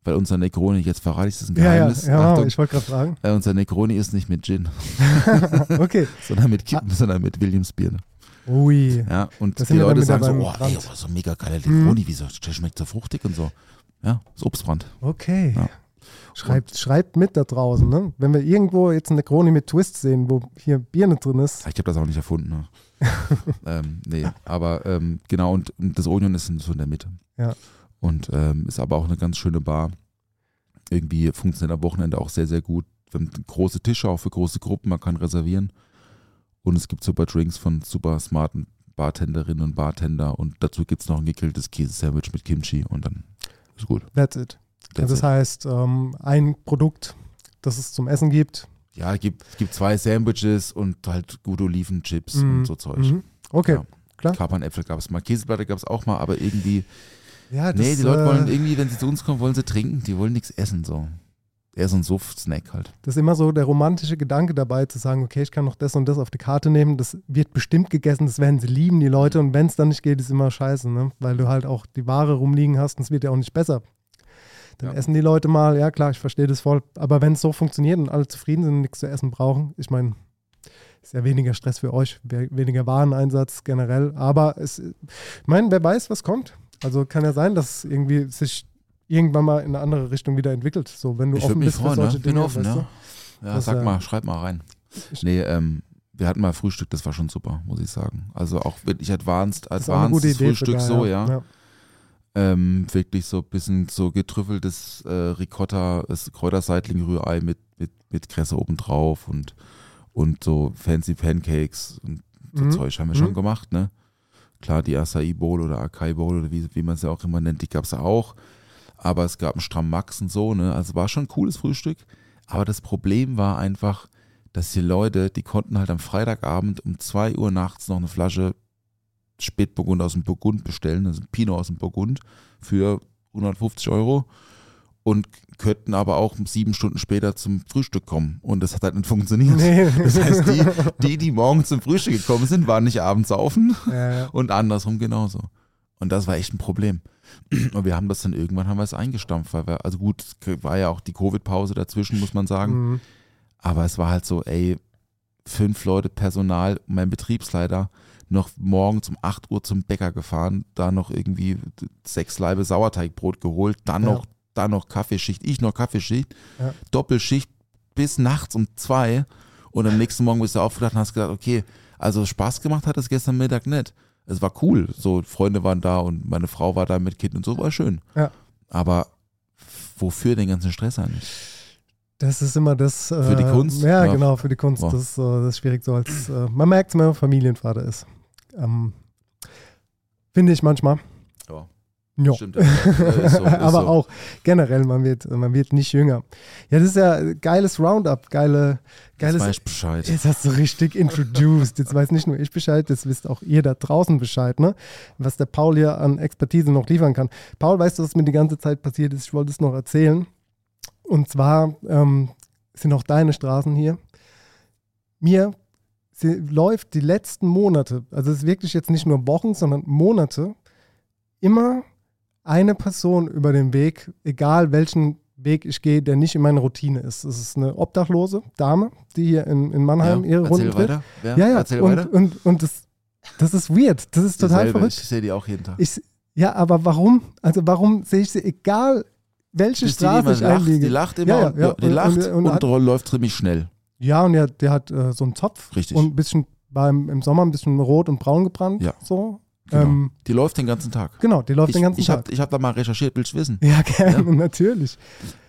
Weil unser Negroni, jetzt verrate ich das ein Ja, ja, Geheimnis, ja, Achtung, ich wollte gerade fragen. äh, unser Negroni ist nicht mit Gin, Okay. sondern mit, Ki- sondern mit Williams Bier. Ui. Ja, und Da die wir Leute sagen so, oh, ey, so mega geiler Negroni, wieso, der schmeckt so fruchtig und so. Ja, ist Obstbrand. Okay. Ja. Schreibt, schreibt mit da draußen, ne? Wenn wir irgendwo jetzt eine Krone mit Twist sehen, wo hier Bier nicht drin ist. Ich habe das auch nicht erfunden. Ne? ähm, nee, aber ähm, genau, und, und das Odeon ist in- so in der Mitte. Ja. Und ähm, ist aber auch eine ganz schöne Bar. Irgendwie funktioniert am Wochenende auch sehr, sehr gut. Wir haben große Tische auch für große Gruppen, man kann reservieren. Und es gibt super Drinks von super smarten Bartenderinnen und Bartender. Und dazu gibt es noch ein gegrilltes Käsesandwich mit Kimchi und dann ist gut. That's it. Also das heißt, ähm, ein Produkt, das es zum Essen gibt. Ja, es gibt, es gibt zwei Sandwiches und halt gute Olivenchips Mhm. und so Zeug. Mhm. Okay, Ja. klar. Kapernäpfel gab es mal, Käseplatte gab es auch mal, aber irgendwie Ja, Nee, das, die Leute äh, wollen irgendwie, wenn sie zu uns kommen, wollen sie trinken, die wollen nichts essen so. Eher so ein Suff-Snack halt. Das ist immer so der romantische Gedanke dabei, zu sagen, okay, ich kann noch das und das auf die Karte nehmen, das wird bestimmt gegessen, das werden sie lieben, die Leute, und wenn es dann nicht geht, ist immer scheiße, ne? weil du halt auch die Ware rumliegen hast und es wird ja auch nicht besser. Dann Ja. essen die Leute mal, ja klar, ich verstehe das voll, aber wenn es so funktioniert und alle zufrieden sind und nichts zu essen brauchen, ich meine, ist ja weniger Stress für euch, we- weniger Wareneinsatz generell, aber es, ich meine, wer weiß, was kommt. Also kann ja sein, dass es irgendwie sich irgendwann mal in eine andere Richtung wieder entwickelt. So, wenn du Ich offen bist freuen, für solche ne? Bin Dinge, offen, weißt ja. du? Ja, Das, sag äh, mal, schreib mal rein. Nee, ähm, wir hatten mal Frühstück, das war schon super, muss ich sagen. Also auch wirklich advanced, advanced Idee. Frühstück sogar, so, ja. ja. Ähm, wirklich so ein bisschen so getrüffeltes äh, Ricotta, Kräuterseitling-Rührei mit, mit, mit Kresse obendrauf und, und so fancy Pancakes und so Mhm. Zeug haben wir Mhm. schon gemacht, ne? Klar, die Acai Bowl oder Acai Bowl oder wie, wie man es ja auch immer nennt, die gab es auch. aber es gab einen Stramm Max und so, ne? Also war schon ein cooles Frühstück. Aber das Problem war einfach, dass die Leute, die konnten halt am Freitagabend um 2 Uhr nachts noch eine Flasche Spätburgund aus dem Burgund bestellen, also Pinot aus dem Burgund für 150 Euro und könnten aber auch sieben Stunden später zum Frühstück kommen. Und das hat halt nicht funktioniert. Nee. Das heißt, die, die, die morgens zum Frühstück gekommen sind, waren nicht abends saufen Ja, ja. und andersrum genauso. Und das war echt ein Problem. Und wir haben das dann irgendwann haben wir es eingestampft, weil wir, also gut, war ja auch die Covid-Pause dazwischen, muss man sagen. Mhm. Aber es war halt so, ey, fünf Leute Personal, mein Betriebsleiter noch morgens um 8 Uhr zum Bäcker gefahren, da noch irgendwie sechs Laibe Sauerteigbrot geholt, dann Ja. noch, dann noch Kaffeeschicht, ich noch Kaffeeschicht, Ja. Doppelschicht bis nachts um zwei und am nächsten Morgen bist du aufgedacht und hast gedacht, okay, also Spaß gemacht hat es gestern Mittag nicht. Es war cool, so Freunde waren da und meine Frau war da mit Kind und so, war schön. Ja. Aber wofür den ganzen Stress eigentlich? Das ist immer das. Äh, Für die Kunst? Ja, Ja. genau, für die Kunst. Wow. Das, ist, äh, das ist schwierig so als. Äh, man merkt es, wenn man Familienvater ist. Ähm, Finde ich manchmal. Ja. Ja. Stimmt. Ist so, ist Aber so. auch generell, man wird, man wird nicht jünger. Ja, das ist ja geiles Roundup, geile, Jetzt geiles. weiß ich Bescheid. Jetzt hast du richtig introduced. Jetzt weiß nicht nur ich Bescheid, jetzt wisst auch ihr da draußen Bescheid, ne? Was der Paul hier an Expertise noch liefern kann. Paul, weißt du, was mir die ganze Zeit passiert ist? Ich wollte es noch erzählen. Und zwar ähm, sind auch deine Straßen hier. Mir sie, läuft die letzten Monate, also es ist wirklich jetzt nicht nur Wochen, sondern Monate, immer eine Person über den Weg, egal welchen Weg ich gehe, der nicht in meiner Routine ist. Es ist eine obdachlose Dame, die hier in, in Mannheim Ja, ihre Runden dreht. weiter. Ja, Ja, ja, und, weiter. und, und das, das ist weird. Das ist total Dieselbe. verrückt. Ich sehe die auch jeden Tag. Ich, ja, aber warum? Also warum sehe ich sie, egal welche Straße ich lacht, einliege? die lacht immer, Ja, ja, und- ja. die Und- lacht und- und, und hat- läuft ziemlich schnell. Ja, und der, der hat äh, so einen Zopf Richtig. und ein bisschen beim, im Sommer ein bisschen rot und braun gebrannt. Ja. So. Genau. Ähm, die läuft den ganzen Tag. genau, die läuft ich den ganzen ich Tag. habe ich hab da mal recherchiert, willst du wissen? ja, gerne, natürlich.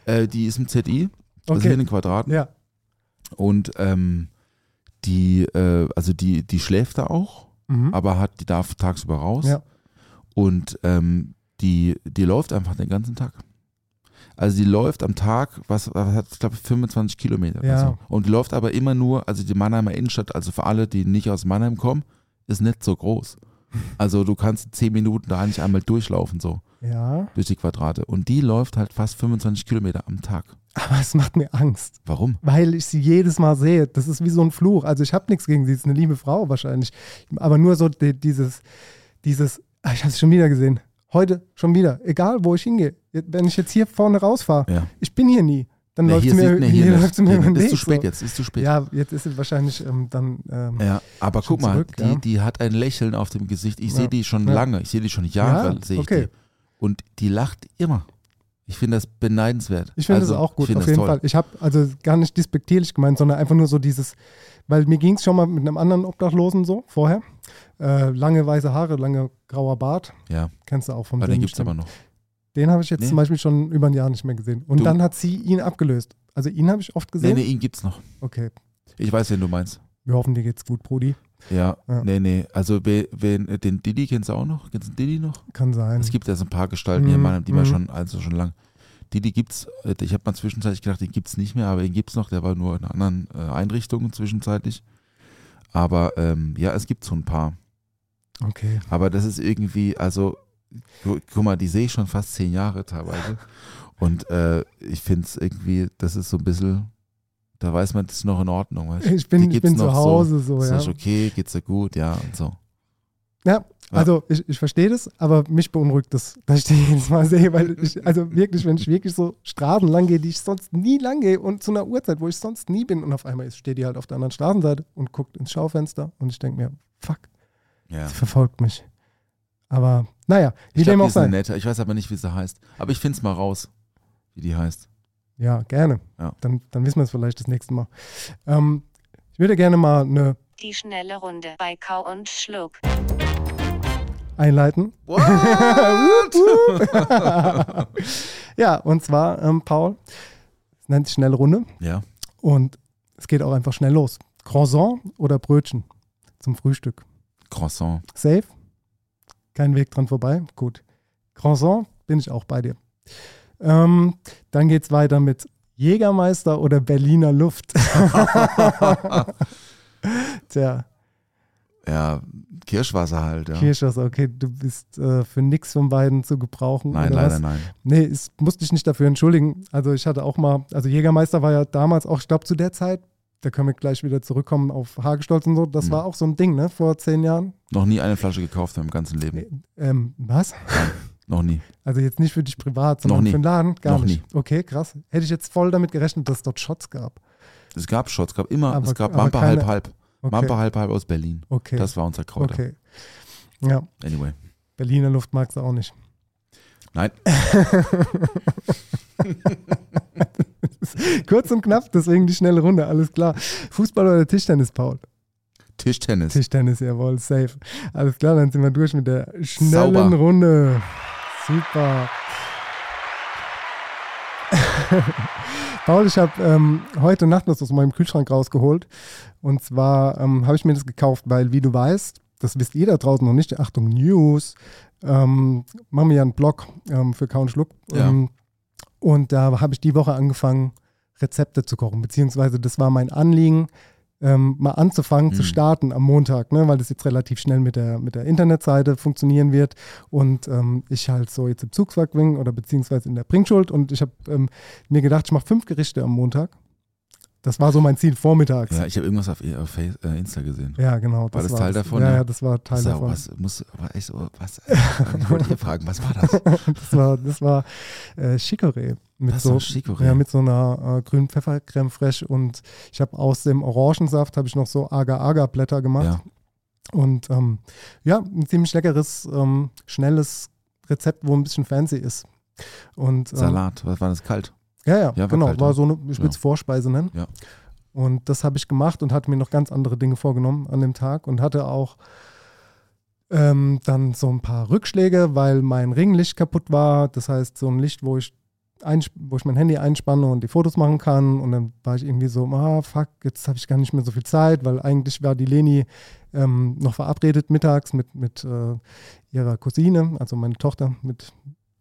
Äh, die ist im ZI, also Okay. hier in den Quadraten. Ja. Und ähm, die, äh, also die, die schläft da auch, Mhm. aber hat, die darf tagsüber raus. Ja. Und ähm, die, die läuft einfach den ganzen Tag. Also die läuft am Tag, was, was hat, ich glaube, 25 Kilometer. Ja. Oder so. Und die läuft aber immer nur, also die Mannheimer Innenstadt, also für alle, die nicht aus Mannheim kommen, ist nicht so groß. Also du kannst in 10 Minuten da nicht einmal durchlaufen, so ja, durch die Quadrate. Und die läuft halt fast 25 Kilometer am Tag. aber es macht mir Angst. Warum? weil ich sie jedes Mal sehe. Das ist wie so ein Fluch. Also ich habe nichts gegen sie, sie ist eine liebe Frau wahrscheinlich. Aber nur so die, dieses, dieses, ah, ich habe es schon wieder gesehen. Heute schon wieder. Egal, wo ich hingehe. Wenn ich jetzt hier vorne rausfahre, Ja. ich bin hier nie. Dann Nee, läuft sie mir, nee, hier hier läuft sie mir den Ist zu spät so. jetzt, ist zu spät. Ja, jetzt ist sie wahrscheinlich ähm, dann. Ähm, Ja, aber guck mal, zurück, die, ja. die hat ein Lächeln auf dem Gesicht. Ich Ja. sehe die schon lange, ich sehe die schon Jahre, Ja, sehe ich okay. die. Und die lacht immer. Ich finde das beneidenswert. Ich finde also, das auch gut, auf jeden toll. Fall. Ich habe also gar nicht despektierlich gemeint, sondern einfach nur so dieses, weil mir ging es schon mal mit einem anderen Obdachlosen so vorher. Äh, lange weiße Haare, lange grauer Bart. Ja, Kennst du auch vom aber den Film gibt es aber noch. Den habe ich jetzt Nee. zum Beispiel schon über ein Jahr nicht mehr gesehen. Und Du- dann hat sie ihn abgelöst. Also ihn habe ich oft Nee, gesehen. nee, ihn gibt's noch. Okay, Ich weiß, wen du meinst. wir hoffen, dir geht's gut, Brudi. Ja, Ja. nee, nee. Also we- wen, den Didi kennst du auch noch? Kennst du den Didi noch? Kann sein. Es gibt ja so ein paar Gestalten hier in Mhm, Mannheim, die man mhm. schon, also schon lang. Didi gibt's, äh, ich habe mal zwischenzeitlich gedacht, den gibt's nicht mehr, aber den gibt's noch, der war nur in anderen äh, Einrichtungen zwischenzeitlich. Aber ähm, ja, es gibt so ein paar. Okay. Aber das ist irgendwie, also, gu- guck mal, die sehe ich schon fast zehn Jahre teilweise. Und äh, ich finde es irgendwie, das ist so ein bisschen, da weiß man, das ist noch in Ordnung. Weißt? Ich bin, Die ich bin zu Hause so, So, ja. ist okay, geht's dir gut, ja und so. Ja, also ich, ich verstehe das, aber mich beunruhigt das, dass ich den jedes Mal sehe, weil ich, also wirklich, wenn ich wirklich so Straßen lang gehe, die ich sonst nie lang gehe und zu einer Uhrzeit, wo ich sonst nie bin und auf einmal ist- steht die halt auf der anderen Straßenseite und guckt ins Schaufenster und ich denke mir, fuck, Ja. sie verfolgt mich. Aber naja, wie Ich dem auch die ist eine sei. nette. Ich weiß aber nicht, wie sie heißt. Aber ich finde es mal raus, wie die heißt. Ja, gerne. Ja. Dann, dann wissen wir es vielleicht das nächste Mal. Ähm, ich würde gerne mal eine Die schnelle Runde bei Kau und Schluck. Einleiten. ja, und zwar, ähm, Paul, es nennt sich schnelle Runde Ja. und es geht auch einfach schnell los. Croissant oder Brötchen zum Frühstück? Croissant. Safe? Kein Weg dran vorbei? Gut. Croissant bin ich auch bei dir. Ähm, dann geht es weiter mit Jägermeister oder Berliner Luft. Tja, Ja, Kirschwasser halt, ja. Kirschers, okay, du bist äh, für nichts von beiden zu gebrauchen. nein, oder leider was? nein. Nee, ich musste dich nicht dafür entschuldigen. Also ich hatte auch mal, also Jägermeister war ja damals auch, ich glaube zu der Zeit, da können wir gleich wieder zurückkommen auf Hagestolz und so, das Mhm. war auch so ein Ding, ne, vor zehn Jahren. Noch nie eine Flasche gekauft in meinem ganzen Leben. Ähm, was? Noch nie. Also jetzt nicht für dich privat, sondern nie. für den Laden? Gar Noch nicht. Okay, krass. Hätte ich jetzt voll damit gerechnet, dass es dort Shots gab. Es gab Shots, es gab immer, Aber- es gab keine- halb halb. Okay. Mampa halb halb aus Berlin. okay. Das war unser Kräuter. okay. Ja, Anyway. Berliner Luft magst du auch nicht. Nein, Kurz und knapp, deswegen die schnelle Runde, alles klar. Fußball oder Tischtennis, Paul? Tischtennis. Tischtennis, jawohl, safe. Alles klar, dann sind wir durch mit der schnellen Sauber. Runde. Super. Paul, ich habe ähm, heute Nacht was aus meinem Kühlschrank rausgeholt. Und zwar ähm, habe ich mir das gekauft, weil, wie du weißt, das wisst ihr da draußen noch nicht, Achtung, News, ähm, machen wir ja einen Blog ähm, für Kauen Schluck. Ja. Ähm, und da habe ich die Woche angefangen, Rezepte zu kochen, beziehungsweise das war mein Anliegen, ähm, mal anzufangen zu Mhm. starten am Montag, ne, weil das jetzt relativ schnell mit der, mit der Internetseite funktionieren wird und ähm, ich halt so jetzt im Zugzwang bin oder beziehungsweise in der Bringschuld und ich habe mir gedacht, ich mache fünf Gerichte am Montag. Das war so mein Ziel vormittags. Ja, ich habe irgendwas auf, auf äh, Insta gesehen. Ja, genau. das war's. Teil davon, Ja, ja? ja, das war Teil so, davon. was, muss, war echt so, was, ich wollte hier fragen, was war das? Das war, das war äh, Chicorée. Mit Das so, war Chicorée. Ja, mit so einer äh, grünen Pfeffercreme fraiche und ich habe aus dem Orangensaft habe ich noch so Agar-Agar-Blätter gemacht. Ja. Und ähm, ja, ein ziemlich leckeres, ähm, schnelles Rezept, wo ein bisschen fancy ist. Und, ähm, Salat, was war das kalt? Ja, ja, Ja, war genau. kalt, war so eine, ich will es Ja. Vorspeise nennen. Ja. Und das habe ich gemacht und hatte mir noch ganz andere Dinge vorgenommen an dem Tag und hatte auch ähm, dann so ein paar Rückschläge, weil mein Ringlicht kaputt war. Das heißt, so ein Licht, wo ich, wo ich mein Handy einspanne und die Fotos machen kann. Und dann war ich irgendwie so, ah, fuck, jetzt habe ich gar nicht mehr so viel Zeit, weil eigentlich war die Leni ähm, noch verabredet mittags mit, mit äh, ihrer Cousine, also meine Tochter mit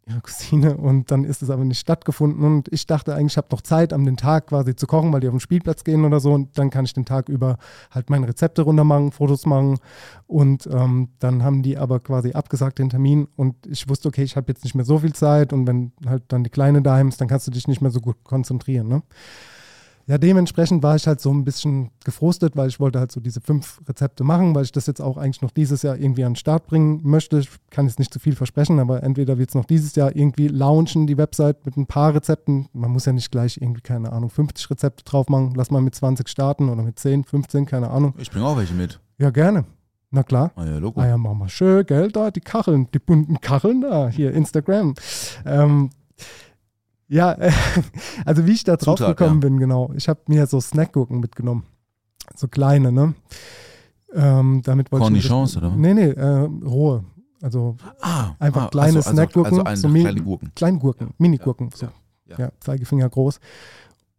ihrer Cousine. Und dann ist es aber nicht stattgefunden. Und ich dachte eigentlich, ich habe noch Zeit, am den Tag quasi zu kochen, weil die auf den Spielplatz gehen oder so. Und dann kann ich den Tag über halt meine Rezepte runter machen, Fotos machen. Und ähm, dann haben die aber quasi abgesagt den Termin. Und ich wusste, okay, ich habe jetzt nicht mehr so viel Zeit. Und wenn halt dann die Kleine daheim ist, dann kannst du dich nicht mehr so gut konzentrieren. Ne? Ja, dementsprechend war ich halt so ein bisschen gefrustet, weil ich wollte halt so diese fünf Rezepte machen, weil ich das jetzt auch eigentlich noch dieses Jahr irgendwie an den Start bringen möchte. Ich kann jetzt nicht zu viel versprechen, aber entweder wird es noch dieses Jahr irgendwie launchen, die Website mit ein paar Rezepten. Man muss ja nicht gleich irgendwie, keine Ahnung, 50 Rezepte drauf machen. Lass mal mit 20 starten oder mit 10, 15, keine Ahnung. Ich bringe auch welche mit. Ja, gerne. Na klar. Ah ja, Logo. Ah ja, machen wir schön, gell, da, die Kacheln, die bunten Kacheln da, hier, Instagram. Ähm, ja, äh, also wie ich da drauf Zutat, gekommen ja. bin, genau. Ich habe mir so Snackgurken mitgenommen. So kleine, ne? Ähm, damit wollte ich. Cornichons, oder? Nee, nee, äh, rohe. Also Ah, einfach ah, kleine also, Snackgurken, Also, also so eine Mi- kleine Gurken. Kleingurken, Minigurken. So. Ja, Ja, ja. Zeigefinger groß.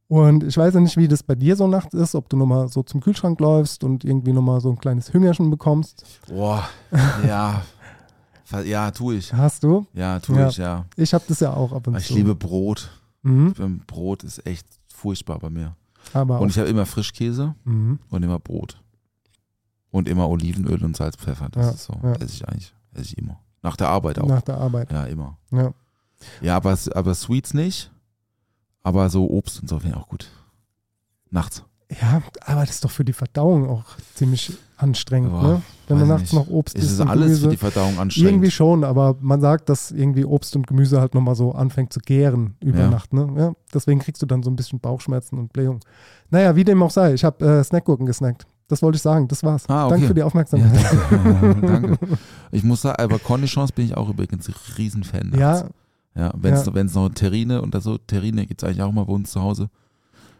Und ich weiß ja nicht, wie das bei dir so nachts ist, ob du nochmal so zum Kühlschrank läufst und irgendwie nochmal so ein kleines Hüngerchen bekommst. Boah, ja. Ja, tue ich. Hast du? Ja, tue Ja. ich, ja. Ich habe das ja auch ab und Ich zu. liebe Brot. Mhm. Brot ist echt furchtbar bei mir. Aber Und ich habe immer Frischkäse mhm. und immer Brot. Und immer Olivenöl und Salz, Pfeffer. Das Ja, ist so. ja. Esse ich eigentlich. Esse ich immer. Nach der Arbeit auch. nach der Arbeit. Ja, immer. Ja. Ja, aber, aber Sweets nicht. Aber so Obst und so finde ich auch gut. Nachts. ja, aber das ist doch für die Verdauung auch ziemlich anstrengend, Boah, ne? Wenn weiß nachts nicht. noch Obst Es isst ist alles Gemüse. für die Verdauung anstrengend. Irgendwie schon, aber man sagt, dass irgendwie Obst und Gemüse halt nochmal so anfängt zu gären über Ja. Nacht. Ne? Ja, deswegen kriegst du dann so ein bisschen Bauchschmerzen und Blähung. Naja, wie dem auch sei, ich habe äh, Snackgurken gesnackt. Das wollte ich sagen, das war's. Ah, okay. Danke für die Ja, Aufmerksamkeit. danke. danke. Ich muss sagen, aber Cornichons bin ich auch übrigens ein Riesenfan. Ja. Ja, wenn es Ja. noch Terrine und so, Terrine gibt es eigentlich auch mal bei uns zu Hause.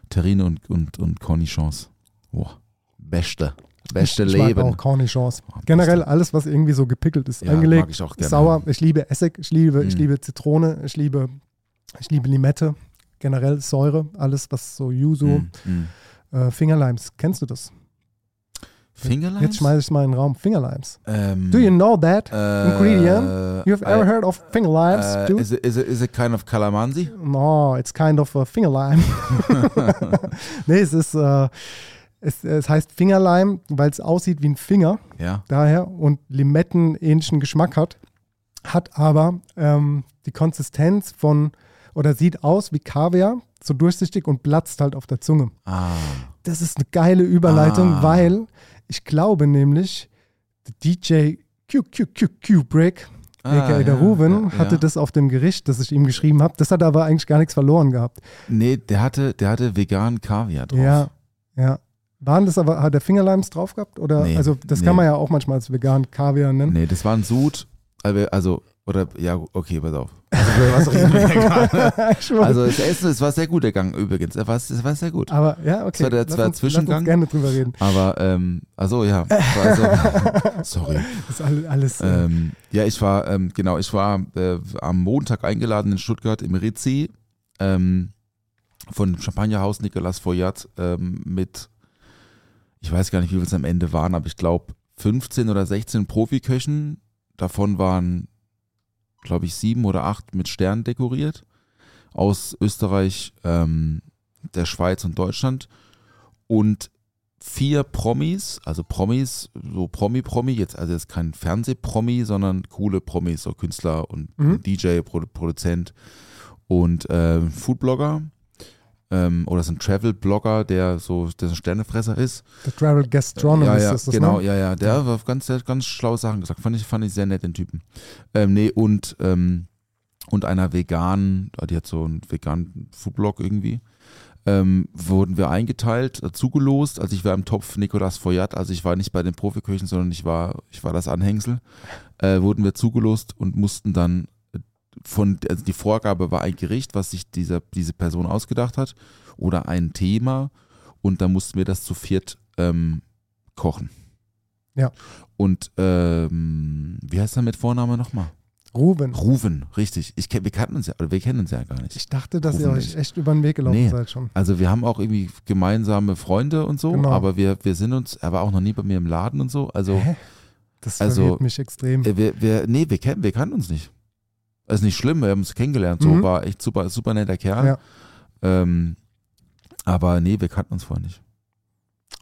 Terrine und, und, und Cornichons. Boah, beste. Beste ich Leben. mag auch Cornichons. Oh, Generell alles, was irgendwie so gepickelt ist, Ja, eingelegt, mag ich auch gerne. sauer. Ich liebe Essig, ich liebe, ich Mm. liebe Zitrone, ich liebe, ich liebe Limette. Generell Säure, alles was so Yuzu, mm. äh, Fingerlimes. Kennst du das? Fingerlimes? Jetzt schmeiße ich es mal in den Raum. Fingerlimes. Ähm, Do you know that äh, ingredient? You've ever I- heard of fingerlimes, Uh, is, it, is, it, is it kind of calamansi? No, it's kind of a fingerlime. nee, es ist, äh, es, es heißt Fingerlime, weil es aussieht wie ein Finger, Ja. daher und Limetten ähnlichen Geschmack hat, hat aber ähm, die Konsistenz von oder sieht aus wie Kaviar, so durchsichtig und platzt halt auf der Zunge. Ah. Das ist eine geile Überleitung, Ah. weil ich glaube nämlich, der DJ QQQQ Break, Ah, aka der ja, Ruben, ja, hatte ja. das auf dem Gericht, das ich ihm geschrieben habe. Das hat aber eigentlich gar nichts verloren gehabt. Nee, der hatte, der hatte veganen Kaviar drauf. Ja, ja. Waren das aber, hat der Fingerlimes drauf gehabt? Oder, Nee, also das nee. kann man ja auch manchmal als vegan Kaviar nennen. Nee, das war ein Sud. Also, oder, ja, okay, pass auf. Also, also das Essen, es war sehr gut, der Gang übrigens. Es war, es war sehr gut. aber ja, okay. Das war der- lass uns, Zwischengang. Lass uns gerne drüber reden. Aber, ähm, also ja. Also, sorry. Das ist alles, äh, Ähm, ja, ich war, ähm, genau, ich war äh, am Montag eingeladen in Stuttgart im Rizzi ähm, von Champagnerhaus Nicolas Foyat ähm, mit, ich weiß gar nicht, wie viel es am Ende waren, aber ich glaube 15 oder 16 Profiköchen. Davon waren, glaube ich, sieben oder acht mit Sternen dekoriert. Aus Österreich, ähm, der Schweiz und Deutschland. Und vier Promis, also Promis, so Promi-Promi, jetzt, also jetzt kein Fernsehpromi, sondern coole Promis, so Künstler und Mhm. DJ, Produ Produzent und ähm, Foodblogger. Ähm, oder so ein Travel-Blogger, der so der so ein Sternefresser ist. der Travel Gastronomist ja, ja, ist das, genau, ne? ja, ja. Der hat ganz, der ganz schlaue Sachen gesagt. Fand ich, fand ich sehr nett, den Typen. Ähm, nee, und, ähm, und einer veganen, die hat so einen veganen Foodblog irgendwie, ähm, wurden wir eingeteilt, äh, zugelost. Also ich war im Topf Nicolas Foyat, also ich war nicht bei den Profiköchen, sondern ich war, ich war das Anhängsel. Äh, wurden wir zugelost und mussten dann äh, von, also die Vorgabe war ein Gericht, was sich dieser, diese Person ausgedacht hat oder ein Thema und dann mussten wir das zu viert ähm, kochen. Ja. Und ähm, wie heißt er mit Vorname nochmal? Ruben. Ruven, richtig. Ich, wir kannten uns ja, oder wir kennen uns ja gar nicht. Ich dachte, dass ihr Ruben euch nicht. echt über den Weg gelaufen Nee. seid schon. Also wir haben auch irgendwie gemeinsame Freunde und so, Genau. aber wir, wir sind uns, er war auch noch nie bei mir im Laden und so. Also Hä? Das also, verwirrt mich extrem. äh, wir, wir, nee, wir kennen, wir kannten uns nicht. Das ist nicht schlimm, wir haben uns kennengelernt. So Mhm. war echt super, super netter Kerl. Ja. Ähm, aber nee, wir kannten uns vorher nicht.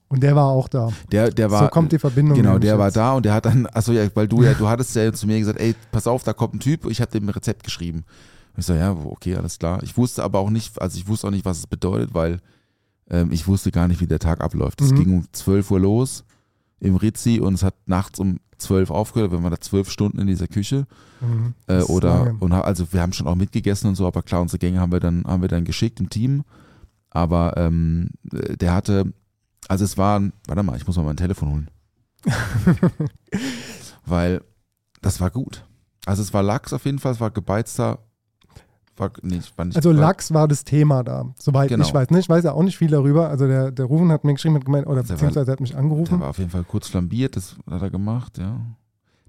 Und der war auch da. Der, der war, so kommt die Verbindung. Genau, der war jetzt. da und der hat dann, achso ja, weil du ja, du hattest ja zu mir gesagt, ey, pass auf, da kommt ein Typ, ich habe dem ein Rezept geschrieben. Und ich so, ja, okay, alles klar. Ich wusste aber auch nicht, also ich wusste auch nicht, was es bedeutet, weil ähm, ich wusste gar nicht, wie der Tag abläuft. Es Mhm. ging um 12 Uhr los im Rizzi und es hat nachts um 12 aufgehört, wenn man da zwölf Stunden in dieser Küche. Mhm. Äh, oder und also wir haben schon auch mitgegessen und so, aber klar, unsere Gänge haben wir dann, haben wir dann geschickt im Team. Aber ähm, äh, der hatte, also es waren, warte mal, ich muss mal mein Telefon holen. Weil das war gut. Also es war Lachs auf jeden Fall, es war gebeizter. War, nee, war nicht, Also war, Lachs war das Thema da, soweit Genau. ich weiß. Ne? Ich weiß ja auch nicht viel darüber. Also der, der Rufen hat mir geschrieben, hat gemeint, oder Der war- beziehungsweise hat mich Der angerufen. war auf jeden Fall kurz flambiert, das hat er gemacht, ja.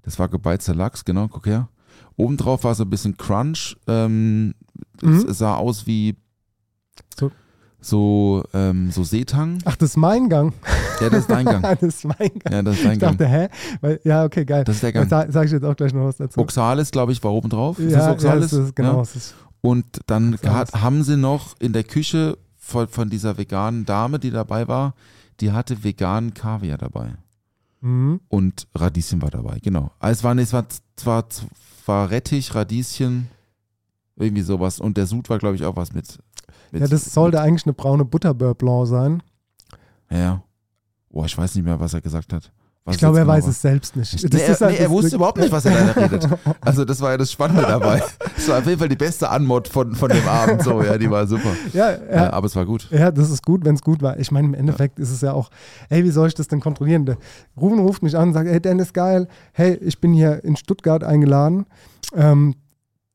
Das war gebeizter Lachs, genau, guck her. Obendrauf war so ein bisschen Crunch. Ähm, Mhm. Es sah aus wie So. so, ähm, so Seetang. Ach, das ist mein Gang. Ja, das ist dein Gang. das ist mein Gang. Ja, das ist dein Ich Gang. dachte, hä? Weil, ja, okay, geil. Das ist der Gang. Da sage ich jetzt auch gleich noch was dazu. Oxalis, glaube ich, war oben drauf. Ist ja, das ja, Oxalis? das ist, genau. Ja. Und dann hat, haben sie noch in der Küche von, von dieser veganen Dame, die dabei war, die hatte veganen Kaviar dabei. mhm. Und Radieschen war dabei, genau. Also es war, es war zwar war Rettich, Radieschen, irgendwie sowas. Und der Sud war, glaube ich, auch was mit. mit Ja, das sollte eigentlich eine braune Butterbeurre Blanc sein. Ja. Boah, ich weiß nicht mehr, was er gesagt hat. Was ich glaube, er weiß war. es selbst nicht. Nee, er, halt nee, er wusste Glück. überhaupt nicht, was er da redet. Also das war ja das Spannende dabei. Das war auf jeden Fall die beste Anmod von, von dem Abend. So, ja, die war super. Ja, Ja, er, aber es war gut. Ja, das ist gut, wenn es gut war. Ich meine, im Endeffekt ist es ja auch, hey, wie soll ich das denn kontrollieren? Der Ruben ruft mich an und sagt, hey, Dennis, geil, hey, ich bin hier in Stuttgart eingeladen, ähm,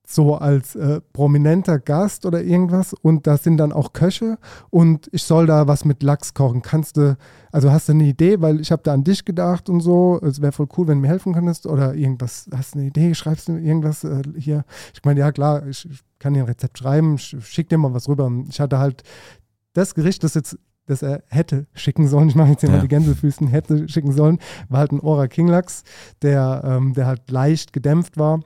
so als äh, prominenter Gast oder irgendwas und da sind dann auch Köche und ich soll da was mit Lachs kochen. Kannst du, also hast du eine Idee, weil ich habe da an dich gedacht und so, es wäre voll cool, wenn du mir helfen könntest oder irgendwas, hast du eine Idee, schreibst du irgendwas äh, hier? Ich meine, ja klar, ich, ich kann dir ein Rezept schreiben, sch- schick dir mal was rüber. Und ich hatte halt das Gericht, das jetzt das er hätte schicken sollen, ich mache jetzt hier Ja. mal die Gänsefüßen, hätte schicken sollen, war halt ein Ora Kinglachs, der, ähm, der halt leicht gedämpft war,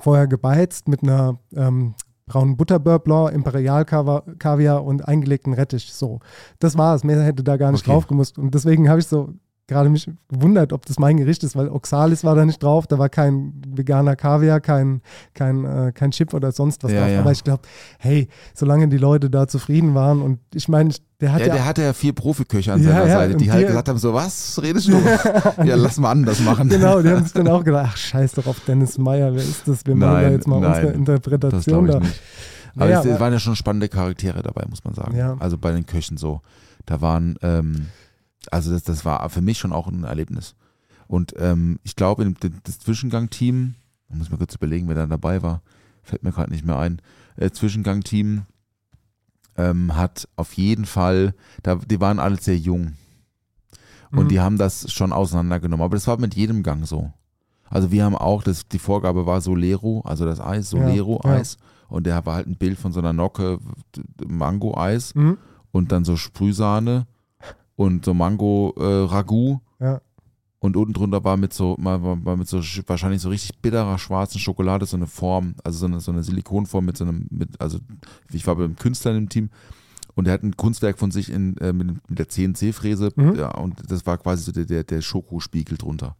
vorher gebeizt mit einer ähm, braunen Butterbeurre Blanc, Imperial-Kaviar und eingelegten Rettich. So, das war es. Mehr hätte da gar nicht Okay. drauf gemusst. Und deswegen habe ich so gerade mich gewundert, ob das mein Gericht ist, weil Oxalis war da nicht drauf, da war kein veganer Kaviar, kein, kein, äh, kein Chip oder sonst was Ja, drauf. ja. Aber ich glaube, hey, solange die Leute da zufrieden waren und ich meine, der hat Ja, ja, der hatte ja vier Profiköche an seiner Seite, die halt gesagt haben: So, was redest du? ja, lass mal anders machen. Genau, die haben sich dann auch gedacht, ach scheiß doch auf Dennis Meyer, wer ist das? Wir machen da Nein, jetzt mal nein, unsere Das Interpretation glaube ich da. nicht. Aber es, es waren ja schon spannende Charaktere dabei, muss man sagen. Also bei den Köchen so. Da waren, ähm, also das, das war für mich schon auch ein Erlebnis. Und ähm, ich glaube, das Zwischengang-Team, da muss ich mal kurz überlegen, wer da dabei war, fällt mir gerade nicht mehr ein. Äh, Zwischengang-Team ähm, hat auf jeden Fall, da, die waren alle sehr jung. Und Mhm. die haben das schon auseinandergenommen. Aber das war mit jedem Gang so. Also wir haben auch, das, die Vorgabe war Solero, also das Eis, Ja, Solero-Eis. Und der war halt ein Bild von so einer Nocke Mango-Eis Mhm. und dann so Sprühsahne und so Mango-Ragout. Ja. Und unten drunter war mit so, mal, war mit so sch- wahrscheinlich so richtig bitterer schwarzen Schokolade so eine Form, also so eine, so eine Silikonform mit so einem, mit, also ich war beim Künstler im Team und der hat ein Kunstwerk von sich in, äh, mit, mit der CNC-Fräse Mhm. ja, und das war quasi so der, der, der Schokospiegel drunter.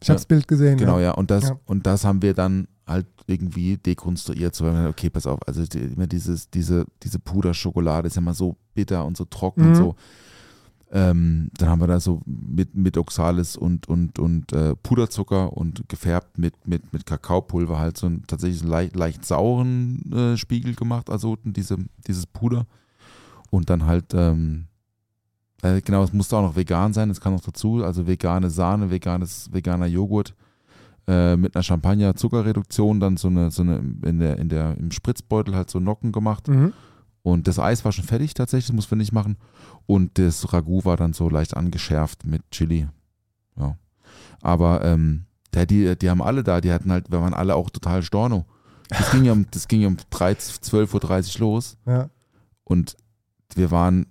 Ich habe das Bild gesehen. Genau, ja. ja. Und das, Ja. und das haben wir dann halt irgendwie dekonstruiert. So, okay, pass auf, also die, immer dieses, diese, diese Puderschokolade ist ja mal so bitter und so trocken Mhm. und so. Ähm, dann haben wir da so mit, mit Oxalis und, und, und äh, Puderzucker und gefärbt mit, mit, mit Kakaopulver halt so einen tatsächlich so leicht, leicht sauren äh, Spiegel gemacht, also diese, dieses Puder. Und dann halt, ähm, äh, genau, es musste auch noch vegan sein, das kann noch dazu, also vegane Sahne, veganes, veganer Joghurt äh, mit einer Champagner-Zuckerreduktion, dann so eine, so eine in der, in der, im Spritzbeutel halt so Nocken gemacht. Mhm. Und das Eis war schon fertig tatsächlich, das mussten wir nicht machen. Und das Ragout war dann so leicht angeschärft mit Chili. Ja. Aber ähm, die, die haben alle da, die hatten halt, wir waren alle auch total Storno. Das ging ja um, das ging ja um 13, 12.30 Uhr los Ja. und wir waren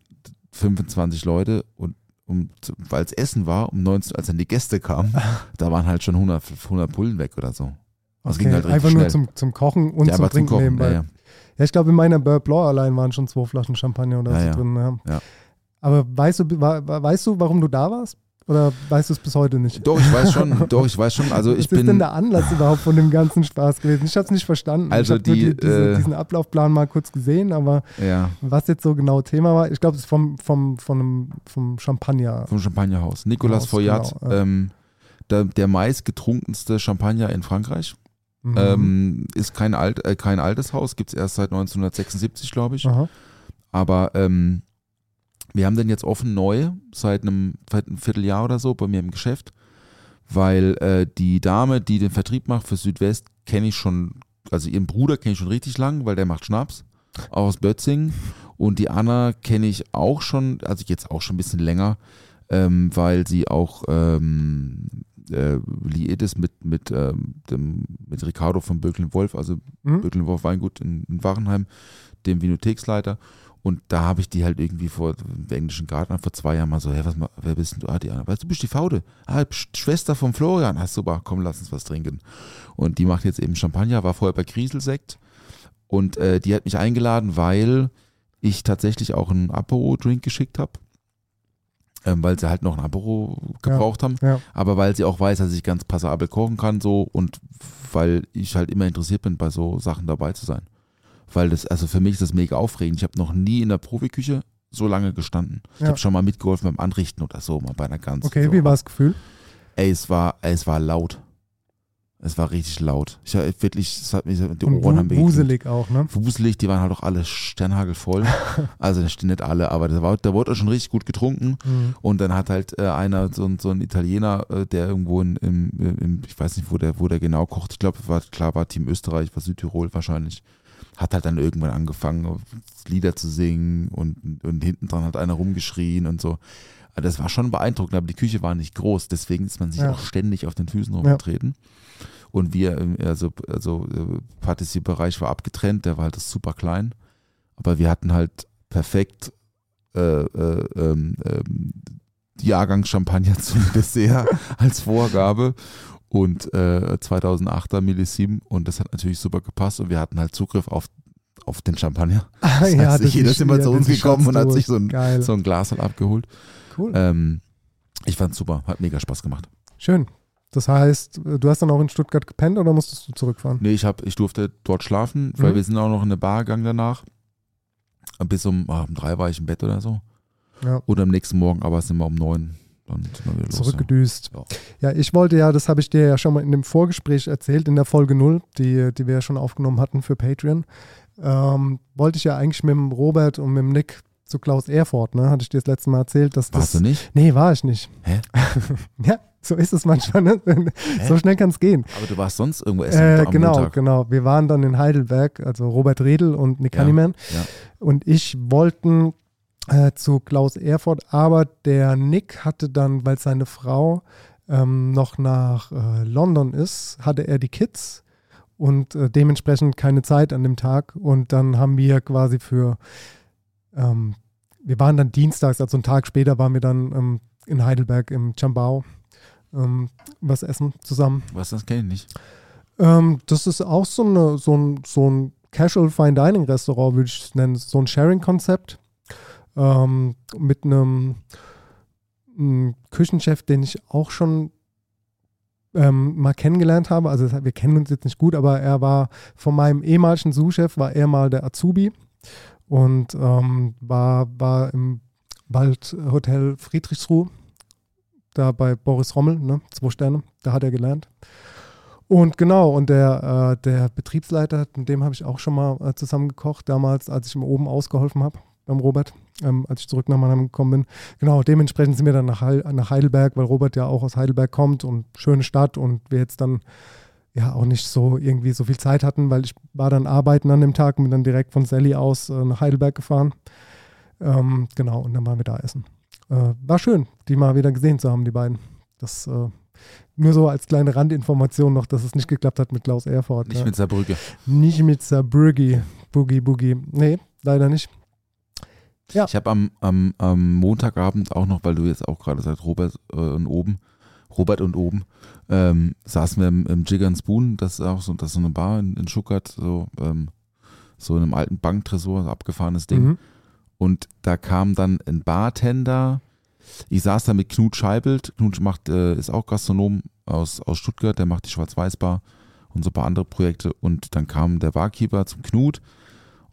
25 Leute und um, weil es Essen war, um 19, als dann die Gäste kamen, da waren halt schon 100, 100 Pullen weg oder so. Das ging Okay, halt richtig Einfach schnell. nur zum, zum Kochen und ja, zum aber zum Trinken Kochen, nebenbei. ja, Ja, ja. ich glaube, in meiner Beurre Blanc allein waren schon zwei Flaschen Champagner oder Ja, so drin. Ja. Aber weißt du, weißt du, warum du da warst? Oder weißt du es bis heute nicht? Doch, ich weiß schon, doch, ich weiß schon. Also Was ich ist denn bin, der Anlass überhaupt von dem ganzen Spaß gewesen? Ich habe es nicht verstanden. Also ich die, die, diese, äh, diesen Ablaufplan mal kurz gesehen, aber ja, was jetzt so genau Thema war, ich glaube, es ist vom, vom, von einem, vom Champagner. vom Champagnerhaus. Nicolas Foyat, genau, ja. ähm, der, der meistgetrunkenste Champagner in Frankreich. Mhm. Ähm, ist kein, alt, äh, kein altes Haus, gibt es erst seit 1976, glaube ich. Aha. Aber ähm, wir haben den jetzt offen neu, seit einem, seit einem Vierteljahr oder so bei mir im Geschäft, weil äh, die Dame, die den Vertrieb macht für Südwest, kenne ich schon, also ihren Bruder kenne ich schon richtig lang, weil der macht Schnaps, auch aus Bötzingen. Und die Anna kenne ich auch schon, also jetzt auch schon ein bisschen länger, ähm, weil sie auch ähm, äh, liiert ist mit, mit, ähm, dem, mit Ricardo von Bökeln Wolf, also Mhm. Bökeln Wolf Weingut in, in Wachenheim, dem Vinotheksleiter. Und da habe ich die halt irgendwie vor im englischen Garten vor zwei Jahren mal so, hey, was, wer bist denn du? Ah, die Anna. Weißt du, du bist die Faude. Ah, Schwester von Florian. Ah, super, komm, lass uns was trinken. Und die macht jetzt eben Champagner, war vorher bei Grieselsekt. Und äh, die hat mich eingeladen, weil ich tatsächlich auch einen Apero-Drink geschickt habe. Ähm, weil sie halt noch ein Apero gebraucht haben. Ja. Aber weil sie auch weiß, dass ich ganz passabel kochen kann so und weil ich halt immer interessiert bin, bei so Sachen dabei zu sein. Weil das, also für mich ist das mega aufregend. Ich habe noch nie in der Profiküche so lange gestanden. Ich Ja. habe schon mal mitgeholfen beim Anrichten oder so, mal bei einer ganz. Okay, so. wie war das Gefühl? Ey, es war, ey, es war laut. Es war richtig laut. Ich hab wirklich, es hat mich, die Und Ohren haben mir geklemmt. wuselig auch, ne? Wuselig, die waren halt auch alle sternhagelvoll. also nicht alle, aber da, war, da wurde auch schon richtig gut getrunken. Mhm. Und dann hat halt äh, einer, so, ein- so ein Italiener, äh, der irgendwo in, im, im, ich weiß nicht, wo der, wo der genau kocht, ich glaube, war klar, war Team Österreich, war Südtirol wahrscheinlich, hat halt dann irgendwann angefangen, Lieder zu singen und, und hinten dran hat einer rumgeschrien und so. Also Das war schon beeindruckend, aber die Küche war nicht groß, deswegen ist man sich Ja. auch ständig auf den Füßen rumgetreten. Und wir, ähm, also, also äh, Patissier-Bereich war abgetrennt, der war halt super klein. Aber wir hatten halt perfekt äh, äh, ähm, ähm, Jahrgangschampagner zum Dessert als Vorgabe und äh, 2008er Millissim und das hat natürlich super gepasst und wir hatten halt Zugriff auf, auf den Champagner. Das ja, heißt, das jeder ist immer ja, zu uns gekommen und hat sich so ein, Geil. so ein Glas halt abgeholt. Cool. Ähm, ich fand's super, hat mega Spaß gemacht. Schön. Das heißt, du hast dann auch in Stuttgart gepennt oder musstest du zurückfahren? Nee, ich, hab, ich durfte dort schlafen, weil Mhm. wir sind auch noch in eine Bar gegangen danach. Bis um, ah, um drei war ich im Bett oder so. Ja. Oder am nächsten Morgen, aber sind wir um neun. Dann sind wir wieder los. Zurückgedüst. Ja. Ja, ich wollte ja, das habe ich dir ja schon mal in dem Vorgespräch erzählt, in der Folge 0, die, die wir ja schon aufgenommen hatten für Patreon. Ähm, wollte ich ja eigentlich mit dem Robert und mit dem Nick zu Klaus Erfurt, ne? Hatte ich dir das letzte Mal erzählt, dass Warst das. du nicht? Nee, war ich nicht. Hä? Ja, so ist es manchmal, ne? So schnell kann es gehen. Aber du warst sonst irgendwo essen Äh, am genau, Montag. genau. Wir waren dann in Heidelberg, also Robert Redl und Nick Ja, Honeyman. ja. Und ich wollten äh, zu Klaus Erfurt, aber der Nick hatte dann, weil seine Frau ähm, noch nach äh, London ist, hatte er die Kids und äh, dementsprechend keine Zeit an dem Tag. Und dann haben wir quasi für, ähm, wir waren dann dienstags, also einen Tag später waren wir dann ähm, in Heidelberg im Chambao ähm, was essen zusammen. Was, das kenne ich nicht. Ähm, das ist auch so, eine, so, ein, so ein Casual Fine Dining Restaurant, würde ich es nennen. So ein Sharing-Konzept ähm, mit einem, einem Küchenchef, den ich auch schon ähm, mal kennengelernt habe. Also wir kennen uns jetzt nicht gut, aber er war von meinem ehemaligen Sous-Chef, war er mal der Azubi und ähm, war, war im Waldhotel Friedrichsruh, da bei Boris Rommel, ne, zwei Sterne, da hat er gelernt. Und genau, und der, äh, der Betriebsleiter, mit dem habe ich auch schon mal äh, zusammen gekocht, damals, als ich ihm oben ausgeholfen habe, beim Robert, ähm, als ich zurück nach Mannheim gekommen bin. Genau, dementsprechend sind wir dann nach, Heil nach Heidelberg, weil Robert ja auch aus Heidelberg kommt und schöne Stadt und wir jetzt dann ja auch nicht so irgendwie so viel Zeit hatten, weil ich war dann arbeiten an dem Tag und bin dann direkt von Sally aus äh, nach Heidelberg gefahren. Ähm, genau, und dann waren wir da essen. Äh, war schön, die mal wieder gesehen zu haben, die beiden. Das äh, nur so als kleine Randinformation noch, dass es nicht geklappt hat mit Klaus Erfurt. Nicht ja. mit Saarbrücke. Nicht mit Saarbrügge, Boogie Boogie. Nee, leider nicht. Ja. Ich habe am, am, am Montagabend auch noch, weil du jetzt auch gerade sagst, Robert äh, und oben, Robert und oben, ähm, saßen wir im, im Jigger and Spoon, das ist auch so, das ist so eine Bar in, in Schuckert, so, ähm, so in einem alten Banktresor, so abgefahrenes Ding. Mhm. Und da kam dann ein Bartender. Ich saß da mit Knut Scheibelt. Knut macht, äh, ist auch Gastronom aus, aus Stuttgart, der macht die Schwarz-Weiß-Bar und so ein paar andere Projekte. Und dann kam der Barkeeper zum Knut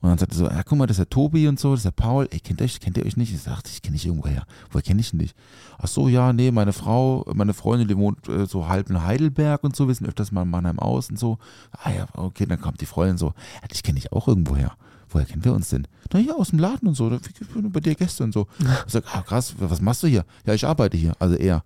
und dann sagte er so, ja, guck mal, das ist der Tobi und so, das ist der Paul. Ey, kennt ihr euch, kennt ihr euch nicht? Ich sagte, ich kenne dich irgendwoher. Woher kenne ich ihn nicht? Ach so, ja, nee, meine Frau, meine Freundin, die wohnt äh, so halb in Heidelberg und so, wir sind öfters mal in Mannheim aus und so. Ah ja, okay, dann kommt die Freundin so, ja, dich kenne ich auch irgendwoher. Woher kennen wir uns denn? Na ja, aus dem Laden und so, bei dir gestern und so. Ich sag, ah krass, was machst du hier? Ja, ich arbeite hier, also er.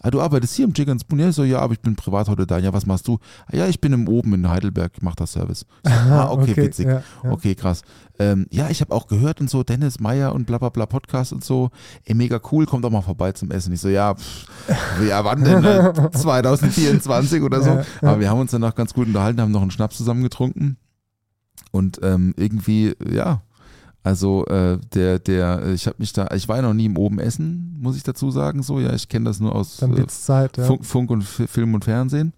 Ah, du arbeitest hier im Chicken Spoon? Ja, ich so, ja, aber ich bin privat heute da. Ja, was machst du? Ah, ja, ich bin im oben in Heidelberg, mach das Service. Ich so, ah, okay, witzig. ja, ja. Okay, krass. Ähm, ja, ich habe auch gehört und so, Dennis Meyer und bla bla bla Podcast und so. Ey, mega cool, kommt doch mal vorbei zum Essen. Ich so, ja, pff, ja, wann denn? Ne? 2024 oder so. Ja. Aber wir haben uns danach ganz gut unterhalten, haben noch einen Schnaps zusammen getrunken. Und ähm, irgendwie, ja, also äh, der, der, ich habe mich da, ich war ja noch nie im Oben Essen, muss ich dazu sagen, so, ja, ich kenne das nur aus äh, Zeit, ja. Funk, Funk und Fi- Film und Fernsehen.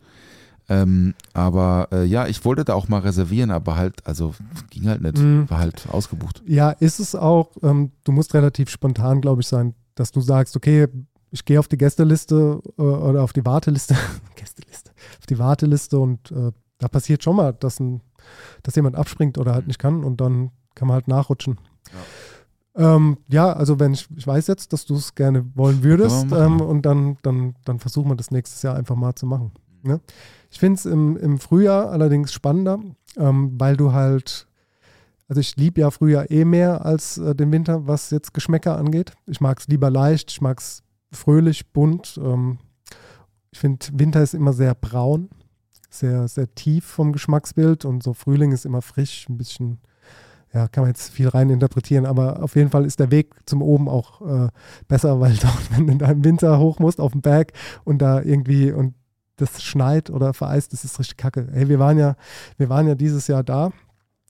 Ähm, aber äh, ja, ich wollte da auch mal reservieren, aber halt, also ging halt nicht, Mhm. war halt ausgebucht. Ja, ist es auch, ähm, du musst relativ spontan, glaube ich, sein, dass du sagst, okay, ich gehe auf die Gästeliste äh, oder auf die Warteliste, Gästeliste, auf die Warteliste und äh, da passiert schon mal, dass, ein, dass jemand abspringt oder halt nicht kann und dann kann man halt nachrutschen. Ja, ähm, ja also wenn ich, ich weiß jetzt, dass du es gerne wollen würdest ähm, und dann, dann, dann versuchen wir das nächstes Jahr einfach mal zu machen. Ne? Ich finde es im, im Frühjahr allerdings spannender, ähm, weil du halt also ich liebe ja Frühjahr eh mehr als äh, den Winter, was jetzt Geschmäcker angeht. Ich mag es lieber leicht, ich mag es fröhlich, bunt. Ähm, ich finde, Winter ist immer sehr braun, sehr, sehr tief vom Geschmacksbild und so Frühling ist immer frisch, ein bisschen, ja, kann man jetzt viel rein interpretieren, aber auf jeden Fall ist der Weg zum Oben auch äh, besser, weil dort, wenn du da im Winter hoch musst auf den Berg und da irgendwie und das schneit oder vereist, das ist richtig kacke. Hey, wir waren ja, wir waren ja dieses Jahr da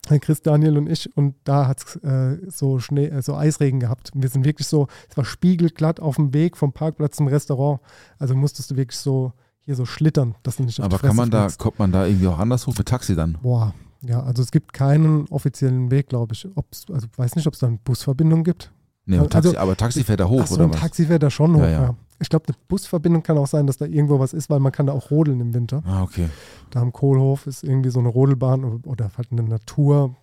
äh, Chris, Daniel und ich, und da hat es äh, so Schnee, äh, so Eisregen gehabt. Wir sind wirklich so, es war spiegelglatt auf dem Weg vom Parkplatz zum Restaurant. Also musstest du wirklich so hier so schlittern, dass du nicht Aber kann man da, kommt man da irgendwie auch anders hoch mit Taxi dann? Boah, ja, also es gibt keinen offiziellen Weg, glaube ich. Ob's, also weiß nicht, ob es da eine Busverbindung gibt. Nee, Also- Taxi, aber Taxi fährt da hoch, so, oder ein was? Taxi fährt da schon hoch, Ja, ja. ja. Ich glaube, eine Busverbindung kann auch sein, dass da irgendwo was ist, weil man kann da auch rodeln im Winter. Ah, okay. Da am Kohlhof ist irgendwie so eine Rodelbahn oder halt eine Natur,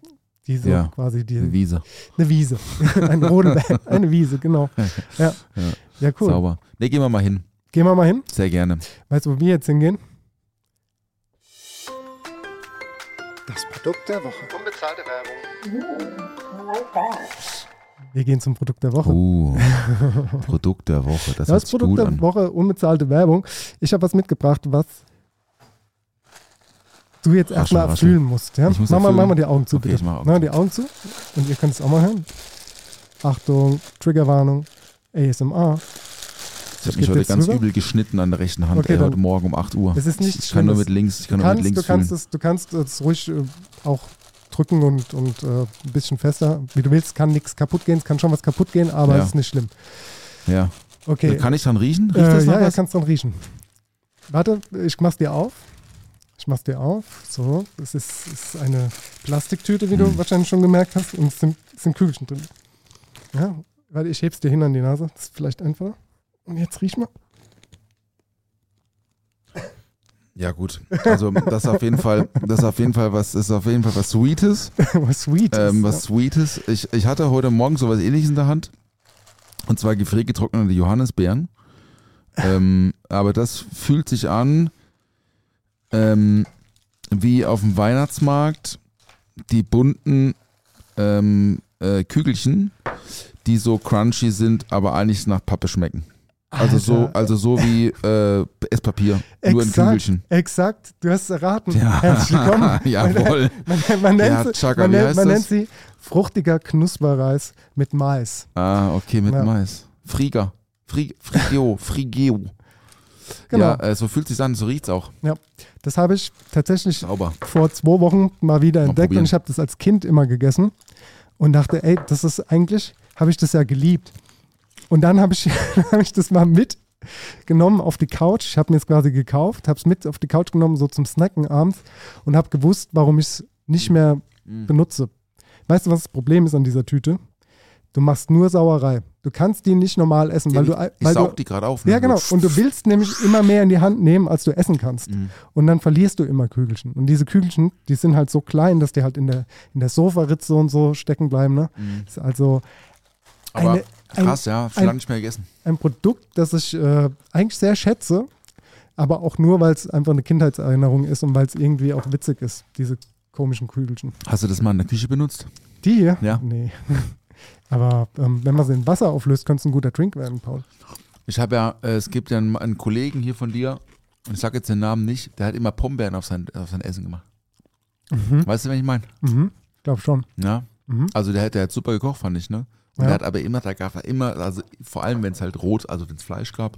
die so Ja, quasi die, Eine Wiese. eine Wiese. ein Rodelberg, eine Wiese, genau. Ja, Ja. ja cool. Sauber. Ne, gehen wir mal hin. Gehen wir mal hin. Sehr gerne. Weißt du, wo wir jetzt hingehen? Das Produkt der Woche. Unbezahlte Werbung. Wir gehen zum Produkt der Woche. Uh, Produkt der Woche. Das, Das, Produkt gut der an. Woche, unbezahlte Werbung. Ich habe was mitgebracht, was du jetzt erstmal erfüllen musst. Ja? Muss Mach, mal, mach mal die Augen zu, Okay, bitte. ich mach Augen mach mal zu. die Augen zu. Und ihr könnt es auch mal hören. Achtung, Triggerwarnung, ASMR. Ich habe Ich mich heute ganz rüber. übel geschnitten an der rechten Hand, Okay, ey, dann- heute Morgen um 8 Uhr. Es ist nichts ich kann nur mit links, ich kann Du nur mit kannst, links du, kannst fühlen. es, du kannst es ruhig äh, auch drücken und, und äh, ein bisschen fester, wie du willst. Kann nichts kaputt gehen, es kann schon was kaputt gehen, aber Ja. es ist nicht schlimm. Ja. Okay. Kann ich dran riechen? Riecht Äh, das ja, ja, kannst dran riechen. Warte, ich mach's dir auf. Ich mach's dir auf. So, es ist, ist eine Plastiktüte, wie du Hm. wahrscheinlich schon gemerkt hast. Und es sind, es sind Kügelchen drin. Ja, warte, ich heb's dir hin an die Nase. Das ist vielleicht einfacher. Und jetzt riech mal. Ja gut, also das ist auf jeden Fall, das auf jeden Fall was, ist auf jeden Fall was Sweetes, was Sweet ist. ähm, was Sweetes. Ich, ich hatte heute Morgen sowas Ähnliches in der Hand und zwar gefriergetrocknete Johannisbeeren. Ähm, aber das fühlt sich an ähm, wie auf dem Weihnachtsmarkt die bunten ähm, äh, Kügelchen, die so crunchy sind, aber eigentlich nach Pappe schmecken. Also so, also so wie äh, Esspapier, nur in Exakt, Kügelchen. exakt, du hast es erraten. Ja. Herzlich willkommen. Jawohl. Man, man, nennt, Ja, sie, Chaka, man, nennt, man nennt sie fruchtiger Knusperreis mit Mais. Ah, okay, mit Ja. Mais. Frieger. Fri Frigio. Frigio. Genau. Ja, äh, so fühlt sich an, so riecht's auch. Ja, das habe ich tatsächlich Sauber. vor zwei Wochen mal wieder Mal entdeckt probieren. und ich habe das als Kind immer gegessen und dachte, ey, das ist eigentlich, habe ich das ja geliebt. Und dann habe ich, hab ich das mal mitgenommen auf die Couch. Ich habe mir es quasi gekauft, habe es mit auf die Couch genommen, so zum Snacken abends und habe gewusst, warum ich es nicht mehr benutze. Weißt du, was das Problem ist an dieser Tüte? Du machst nur Sauerei. Du kannst die nicht normal essen, weil du, ich weil saug du, die gerade auf. ne? ja, genau. Und du willst nämlich immer mehr in die Hand nehmen, als du essen kannst. Mhm. Und dann verlierst du immer Kügelchen. Und diese Kügelchen, die sind halt so klein, dass die halt in der, in der Sofaritze und so stecken bleiben. Ne? Mhm. Ist also Aber eine- ein- krass, ja, schon ein- lange nicht mehr gegessen. ein Produkt, das ich äh, eigentlich sehr schätze, aber auch nur, weil es einfach eine Kindheitserinnerung ist und weil es irgendwie auch witzig ist, diese komischen Kügelchen. Hast du das mal in der Küche benutzt? Die hier? Ja. Nee. Aber ähm, wenn man sie in Wasser auflöst, könnte es ein guter Drink werden, Paul. Ich habe ja, äh, es gibt ja einen, einen Kollegen hier von dir, und ich sage jetzt den Namen nicht, der hat immer Pombeeren auf sein, auf sein Essen gemacht. Weißt du, wen ich meine? Mhm. Glaub schon. Ja. Mhm. Also der, hat- der hat super gekocht, fand ich, ne? Und Ja. der hat aber immer, da gab er immer, also vor allem wenn es halt rot, also wenn es Fleisch gab,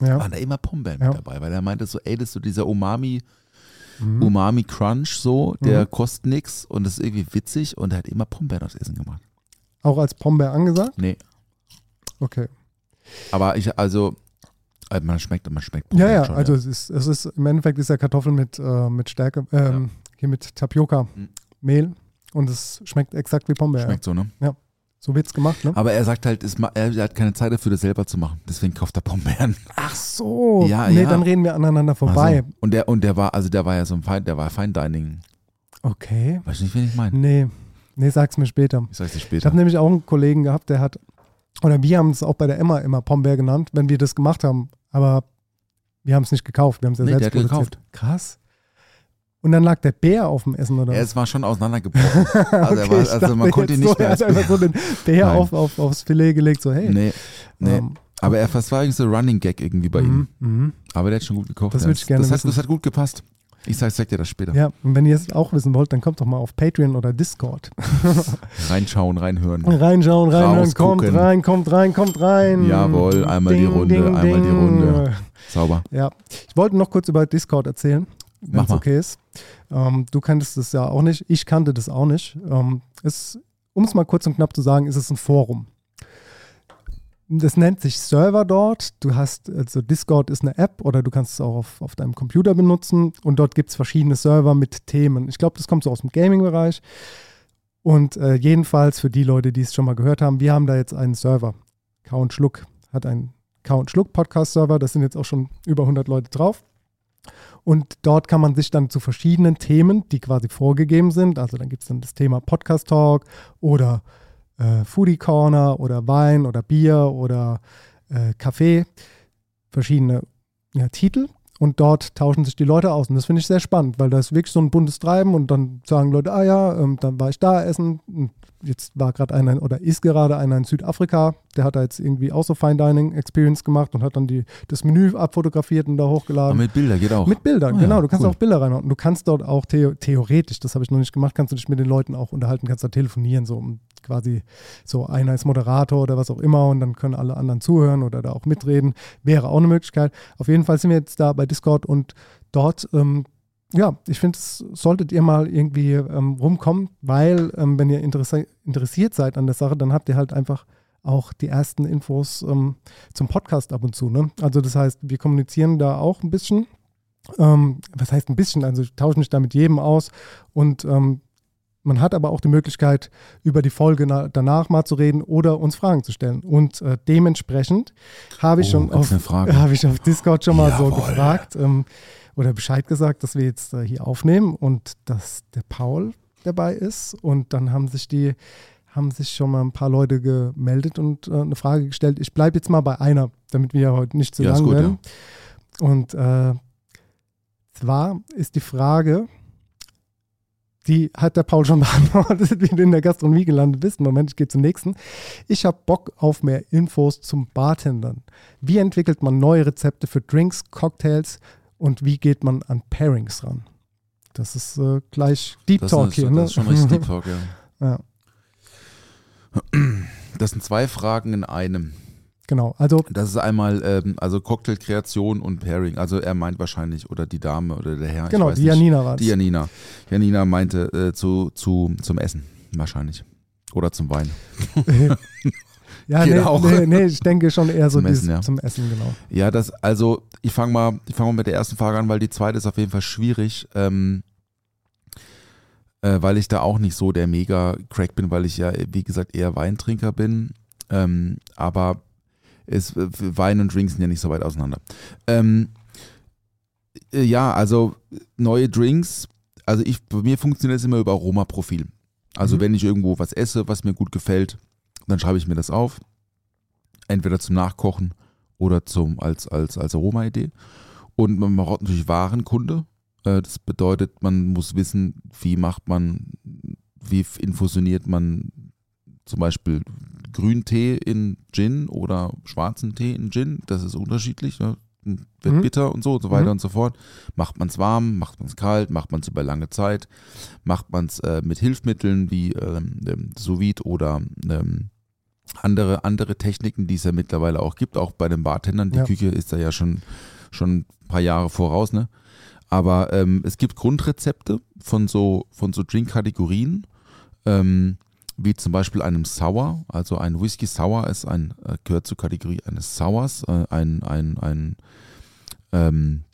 Ja. waren da immer Pombeeren Ja. mit dabei, weil er meinte so, ey, das ist so dieser Umami, Mhm. Umami Crunch so, der Mhm. kostet nix und das ist irgendwie witzig und er hat immer Pombeeren aufs Essen gemacht. Auch als Pombeer angesagt? Nee, Okay. aber ich, also, äh, man schmeckt, man schmeckt Ja, ja, schon, also Es, ist, es ist im Endeffekt ist ja Kartoffel mit, äh, mit Stärke, ähm, hier mit Tapioca, Mhm. Mehl und es schmeckt exakt wie Pombeer. Schmeckt so, ne? So wird's gemacht, ne? Aber er sagt halt, es, er hat keine Zeit dafür, das selber zu machen. Deswegen kauft er Pombeeren. Ach so. Ja, nee, ja. dann reden wir aneinander vorbei. Also, und der, und der war, also der war ja so ein Fein, der war Fine Dining. Okay. Weißt du nicht, wen ich meine? Nee. Nee, sag's mir später. Ich sag's dir Ich später. habe nämlich auch einen Kollegen gehabt, der hat, oder wir haben es auch bei der Emma immer Pombeer genannt, wenn wir das gemacht haben. Aber wir haben es nicht gekauft, wir haben es ja Nee, selbst der hat produziert. Krass. Und dann lag der Bär auf dem Essen, oder? Ja, es war schon auseinandergebrochen. Also, er Okay, war, also man konnte ihn nicht so, mehr Er hat einfach so den Bär auf, auf, aufs Filet gelegt, so hey. Nee, nee. Ähm, Aber er, das war irgendwie so ein Running Gag irgendwie bei ihm. mhm, mhm. Aber der hat schon gut gekocht. Das ja. würd ich gerne das, hat, das hat gut gepasst. Ich sag, sag dir das später. Ja, und wenn ihr es auch wissen wollt, dann kommt doch mal auf Patreon oder Discord. Reinschauen, reinhören. Reinschauen, reinhören, kommt rein, kommt rein, kommt rein. Jawohl, einmal die Runde, einmal die Runde. Sauber. Ja, ich wollte noch kurz über Discord erzählen. Wenn es okay ist. Ähm, du kanntest es ja auch nicht, ich kannte das auch nicht. Ähm, um es mal kurz und knapp zu sagen, ist es ein Forum. Das nennt sich Server dort. Du hast, also Discord ist eine App oder du kannst es auch auf, auf deinem Computer benutzen und dort gibt es verschiedene Server mit Themen. Ich glaube, das kommt so aus dem Gaming-Bereich. Und äh, jedenfalls für die Leute, die es schon mal gehört haben, wir haben da jetzt einen Server. Und Schluck hat einen und Schluck Podcast-Server. Das sind jetzt auch schon über 100 Leute drauf. Und dort kann man sich dann zu verschiedenen Themen, die quasi vorgegeben sind, also dann gibt es dann das Thema Podcast Talk oder äh, Foodie Corner oder Wein oder Bier oder äh, Kaffee, verschiedene ja, Titel. Und dort tauschen sich die Leute aus. Und das finde ich sehr spannend, weil da ist wirklich so ein buntes Treiben und dann sagen Leute, ah ja, ähm, dann war ich da essen. Und jetzt war gerade einer oder ist gerade einer in Südafrika, der hat da jetzt irgendwie auch so Fine Dining Experience gemacht und hat dann die, das Menü abfotografiert und da Aber hochgeladen. mit Bilder geht auch. Mit Bildern, Ah ja, genau. Du kannst cool. auch Bilder reinhauen. Du kannst dort auch theo theoretisch, das habe ich noch nicht gemacht, kannst du dich mit den Leuten auch unterhalten, kannst da telefonieren, so um quasi so einer ist Moderator oder was auch immer und dann können alle anderen zuhören oder da auch mitreden. Wäre auch eine Möglichkeit. Auf jeden Fall sind wir jetzt da bei Discord und dort, ähm, ja, ich finde, solltet ihr mal irgendwie ähm, rumkommen, weil ähm, wenn ihr interessiert seid an der Sache, dann habt ihr halt einfach auch die ersten Infos ähm, zum Podcast ab und zu. Ne? Also das heißt, wir kommunizieren da auch ein bisschen. Ähm, was heißt ein bisschen? Also ich tausche mich da mit jedem aus und ähm, man hat aber auch die Möglichkeit, über die Folge na danach mal zu reden oder uns Fragen zu stellen. Und äh, dementsprechend habe ich, Oh, schon auf, habe ich auf Discord schon mal so Jawohl. gefragt ähm, oder Bescheid gesagt, dass wir jetzt äh, hier aufnehmen und dass der Paul dabei ist. Und dann haben sich die haben sich schon mal ein paar Leute gemeldet und äh, eine Frage gestellt. Ich bleibe jetzt mal bei einer, damit wir ja heute nicht zu Ja, lang gut, werden. Und äh, zwar ist die Frage, die hat der Paul schon beantwortet, wie du in der Gastronomie gelandet bist. Moment, ich gehe zum nächsten. Ich habe Bock auf mehr Infos zum Bartendern. Wie entwickelt man neue Rezepte für Drinks, Cocktails und wie geht man an Pairings ran? Das ist äh, gleich Deep das Talk ist, hier, das ne? ist schon richtig Deep Talk, ja. ja, Das sind zwei Fragen in einem. Genau. Also Das ist einmal ähm, also Cocktailkreation und Pairing. Also er meint wahrscheinlich, oder die Dame oder der Herr. Genau, die. Janina war das. Die Janina. Janina meinte äh, zu, zu, zum Essen wahrscheinlich. Oder zum Wein. ja, Geht nee, auch. nee, nee, ich denke schon eher so Zum dieses, Essen, ja. zum Essen, genau. Ja, das, also ich fange mal, ich fang mal mit der ersten Frage an, weil die zweite ist auf jeden Fall schwierig. Ähm, äh, weil ich da auch nicht so der Mega-Crack bin, weil ich ja, wie gesagt, eher Weintrinker bin. Ähm, aber es, äh, Wein und Drinks sind ja nicht so weit auseinander. Ähm, äh, ja, also neue Drinks, also ich, bei mir funktioniert es immer über Aromaprofil. Also Mhm. wenn ich irgendwo was esse, was mir gut gefällt, dann schreibe ich mir das auf. Entweder zum Nachkochen oder zum, als, als, als Aroma-Idee. Und man braucht natürlich Warenkunde. Äh, Das bedeutet, man muss wissen, wie macht man, wie infusioniert man zum Beispiel Grüntee in Gin oder schwarzen Tee in Gin. Das ist unterschiedlich. Ne? Wird Mhm. bitter und so und so weiter Mhm. und so fort. Macht man es warm, macht man es kalt, macht man es über lange Zeit, macht man es äh, mit Hilfsmitteln wie ähm, ähm, sous vide oder ähm, andere, andere Techniken, die es ja mittlerweile auch gibt, auch bei den Bartendern. Die Ja. Küche ist da ja schon, schon ein paar Jahre voraus, ne? Aber ähm, es gibt Grundrezepte von so, von so Drink-Kategorien, ähm, wie zum Beispiel einem Sour. Also ein Whisky Sour ist ein, äh, gehört zur Kategorie eines Sours, äh, ein, ein, ein ähm,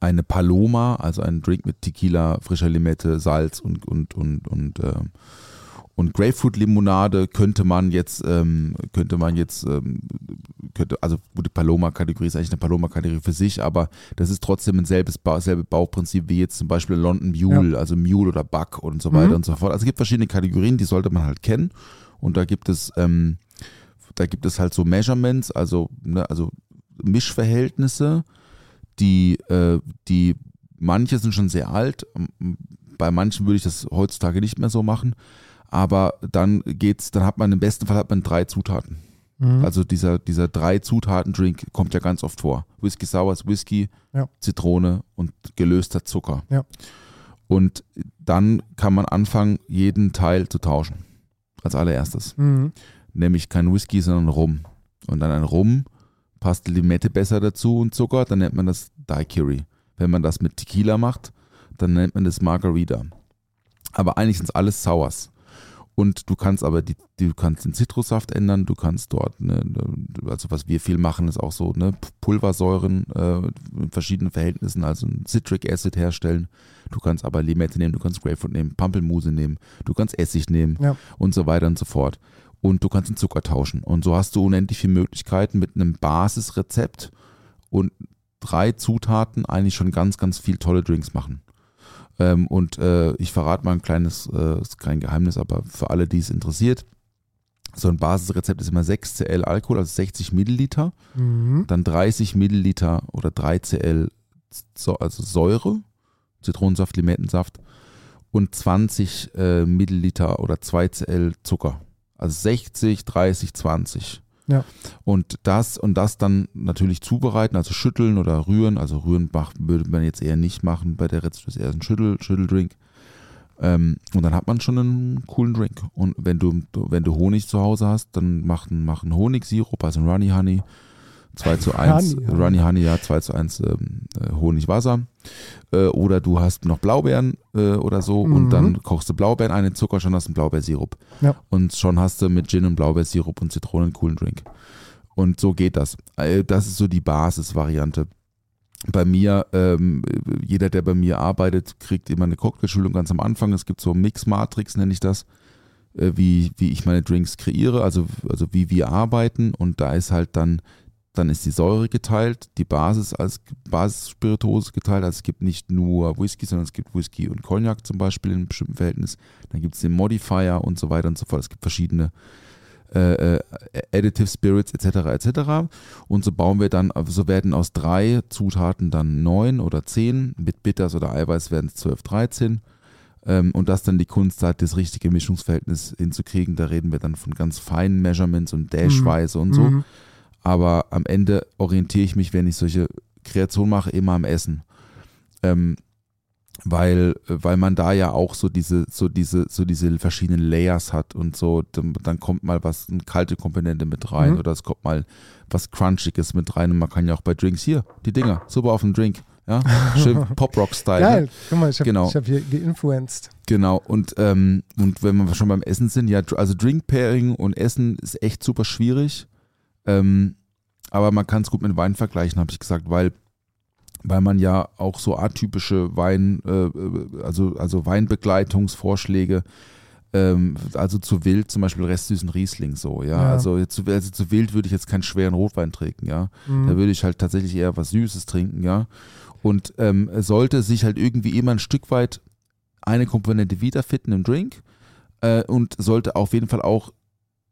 eine Paloma, also ein Drink mit Tequila, frischer Limette, Salz und, und, und, und, äh, und Grapefruit-Limonade könnte man jetzt, ähm, könnte man jetzt, ähm, könnte, also gut, die Paloma-Kategorie ist eigentlich eine Paloma-Kategorie für sich, aber das ist trotzdem ein selbes ba selbe Bauprinzip wie jetzt zum Beispiel London Mule, also Mule oder Buck und so weiter Mhm. und so fort. Also es gibt verschiedene Kategorien, die sollte man halt kennen und da gibt es, ähm, da gibt es halt so Measurements, also, ne, also Mischverhältnisse, die, äh, die manche sind schon sehr alt, bei manchen würde ich das heutzutage nicht mehr so machen, aber dann geht's, dann hat man im besten Fall hat man drei Zutaten. Mhm. Also dieser, dieser drei Zutaten-Drink kommt ja ganz oft vor. Whisky Sour ist Whisky, Ja. Zitrone und gelöster Zucker. Ja. Und dann kann man anfangen, jeden Teil zu tauschen. Als allererstes. Mhm. Nämlich kein Whisky, sondern Rum. Und dann ein Rum, passt Limette besser dazu und Zucker, dann nennt man das Daiquiri. Wenn man das mit Tequila macht, dann nennt man das Margarita. Aber eigentlich sind es alles Sours. Und du kannst aber die, du kannst den Zitrussaft ändern, du kannst dort, ne, also was wir viel machen, ist auch so, ne, Pulversäuren äh, in verschiedenen Verhältnissen, also ein Citric Acid herstellen. Du kannst aber Limette nehmen, du kannst Grapefruit nehmen, Pampelmuse nehmen, du kannst Essig nehmen Ja. und so weiter und so fort. Und du kannst den Zucker tauschen. Und so hast du unendlich viele Möglichkeiten mit einem Basisrezept und drei Zutaten eigentlich schon ganz, ganz viel tolle Drinks machen. Ähm, und äh, ich verrate mal ein kleines, äh, ist kein Geheimnis, aber für alle, die es interessiert, so ein Basisrezept ist immer 6 Cl Alkohol, also 60 Milliliter, Mhm. dann 30 Milliliter oder 3 Cl, so, also Säure, Zitronensaft, Limettensaft und 20 äh, Milliliter oder 2 Cl Zucker. Also 60, 30, 20. Ja. Und das und das dann natürlich zubereiten, also schütteln oder rühren. Also rühren macht, würde man jetzt eher nicht machen bei der Rezept, ist eher ein Schüttel, Schütteldrink. Ähm, und dann hat man schon einen coolen Drink. Und wenn du, wenn du Honig zu Hause hast, dann mach, mach einen Honigsirup, also einen Runny Honey. 2 zu 1, Honey. Runny Honey, ja, 2 zu 1 ähm, äh, Honigwasser. Äh, oder du hast noch Blaubeeren äh, oder so Mhm. und dann kochst du Blaubeeren ein, in Zucker, schon hast du einen Blaubeersirup. Ja. Und schon hast du mit Gin und Blaubeersirup und Zitronen einen coolen Drink. Und so geht das. Äh, Das ist so die Basisvariante. Bei mir, ähm, jeder, der bei mir arbeitet, kriegt immer eine Cocktailschulung ganz am Anfang. Es gibt so Mix-Matrix, nenne ich das, äh, wie, wie ich meine Drinks kreiere, also, also wie wir arbeiten. Und da ist halt dann, dann ist die Säure geteilt, die Basis als Basisspirituose geteilt. Also es gibt nicht nur Whisky, sondern es gibt Whisky und Cognac zum Beispiel in einem bestimmten Verhältnis. Dann gibt es den Modifier und so weiter und so fort. Es gibt verschiedene äh, äh, Additive Spirits etc. etc. Und so bauen wir dann, so werden aus drei Zutaten dann neun oder zehn, mit Bitters oder Eiweiß werden es 12, 13. Ähm, und das dann die Kunst hat, das richtige Mischungsverhältnis hinzukriegen. Da reden wir dann von ganz feinen Measurements und Dashweise und so. Mhm. Aber am Ende orientiere ich mich, wenn ich solche Kreationen mache, immer am Essen. Ähm, weil, weil man da ja auch so diese, so diese, so diese verschiedenen Layers hat und so, dann, kommt mal was, eine kalte Komponente mit rein Mhm. oder es kommt mal was Crunchiges mit rein und man kann ja auch bei Drinks hier, die Dinger, super auf dem Drink, ja, schön Pop-Rock-Style. Geil, Ne? guck mal, ich habe Genau. hab hier geinfluenced. Genau, und, ähm, und wenn wir schon beim Essen sind, ja, also Drink-Pairing und Essen ist echt super schwierig, ähm, aber man kann es gut mit Wein vergleichen, habe ich gesagt, weil weil man ja auch so atypische Wein, äh, also, also Weinbegleitungsvorschläge, ähm, also zu wild zum Beispiel restsüßen Riesling so, ja. Ja. Also, jetzt, zu- also zu wild würde ich jetzt keinen schweren Rotwein trinken, ja. Mhm. Da würde ich halt tatsächlich eher was Süßes trinken, ja. Und ähm, sollte sich halt irgendwie immer ein Stück weit eine Komponente wiederfinden im Drink äh, und sollte auf jeden Fall auch,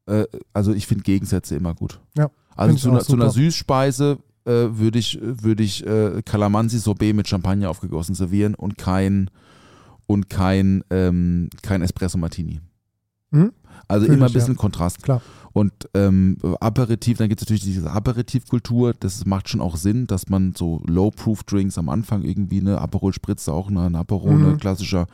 äh, also ich finde Gegensätze immer gut. Ja, Also zu, zu einer. Süßspeise äh, würde ich, würde ich äh, Calamansi-Sorbet mit Champagner aufgegossen servieren und kein und kein, ähm, kein Espresso Martini. Mhm. Also Fühl immer ein ich, ja. bisschen Kontrast. Klar. Und ähm, Aperitif, dann gibt es natürlich diese Aperitivkultur, das macht schon auch Sinn, dass man so Low-Proof-Drinks am Anfang irgendwie, eine Aperol Spritze auch, ne, ein Aperol, Mhm. klassischer,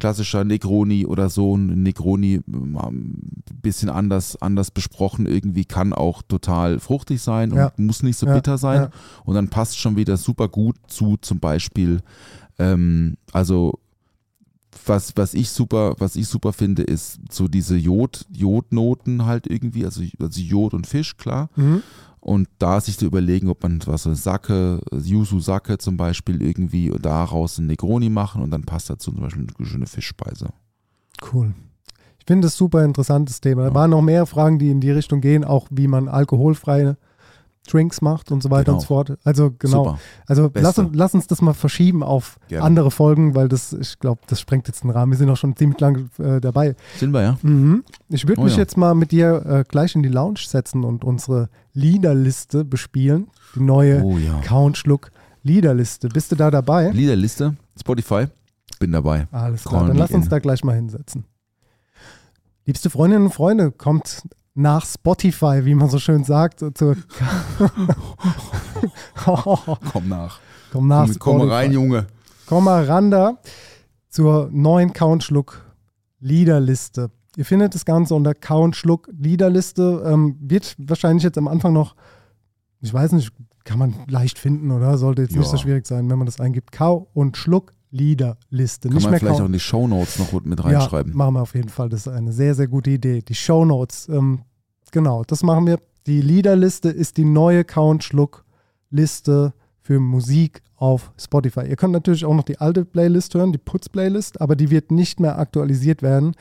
klassischer Negroni oder so, ein Negroni ähm, ein bisschen anders, anders besprochen, irgendwie kann auch total fruchtig sein und Ja. muss nicht so Ja, bitter sein. ja. Und dann passt schon wieder super gut zu zum Beispiel, ähm, also was, was ich super, was ich super finde, ist so diese Jod, Jodnoten halt irgendwie, also, also Jod und Fisch, klar. Mhm. Und da sich zu überlegen, ob man was so Sacke, Yuzu Sacke zum Beispiel irgendwie daraus ein Negroni machen und dann passt dazu zum Beispiel eine schöne Fischspeise. Cool. Ich finde das super interessantes Thema. Da Ja. waren noch mehr Fragen, die in die Richtung gehen, auch wie man alkoholfreie Drinks macht und so weiter Genau. und so fort. Also genau. Super. Also lass, uns- lass uns das mal verschieben auf Gerne. andere Folgen, weil das, ich glaube, das sprengt jetzt den Rahmen. Wir sind auch schon ziemlich lange äh, dabei. Sind wir, ja? Mhm. Ich würde Oh mich ja. jetzt mal mit dir äh, gleich in die Lounge setzen und unsere Liederliste bespielen. Die neue Oh ja. Count Schluck Liederliste. Bist du da dabei? Liederliste, Spotify, bin dabei. Alles klar, Call dann lass uns in. da gleich mal hinsetzen. Liebste Freundinnen und Freunde, kommt nach Spotify, wie man so schön sagt, zur Komm nach. Komm nach komm, komm rein, Junge. Komm mal ran da zur neuen Countschluck Liederliste. Ihr findet das Ganze unter Countschluck Liederliste. Ähm, wird wahrscheinlich jetzt am Anfang noch, ich weiß nicht, kann man leicht finden, oder? Sollte jetzt nicht Ja. so schwierig sein, wenn man das eingibt. Kau und Schluck Liederliste. Kann nicht man vielleicht auch in die Shownotes noch mit reinschreiben. Ja, machen wir auf jeden Fall. Das ist eine sehr, sehr gute Idee. Die Shownotes, ähm, genau, das machen wir. Die Liederliste ist die neue Count-Schluck-Liste für Musik auf Spotify. Ihr könnt natürlich auch noch die alte Playlist hören, die Putz-Playlist, aber die wird nicht mehr aktualisiert werden.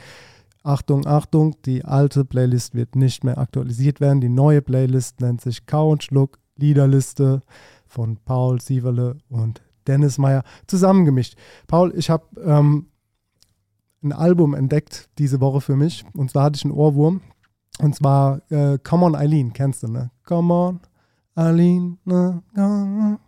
Achtung, Achtung, die alte Playlist wird nicht mehr aktualisiert werden. Die neue Playlist nennt sich Count Schluck Liederliste von Paul Sieverle und Dennis Meyer zusammengemischt. Paul, ich habe ähm, ein Album entdeckt diese Woche für mich. Und zwar hatte ich einen Ohrwurm. Und zwar äh, Come on Eileen, kennst du, ne? Come on Eileen, ne? Come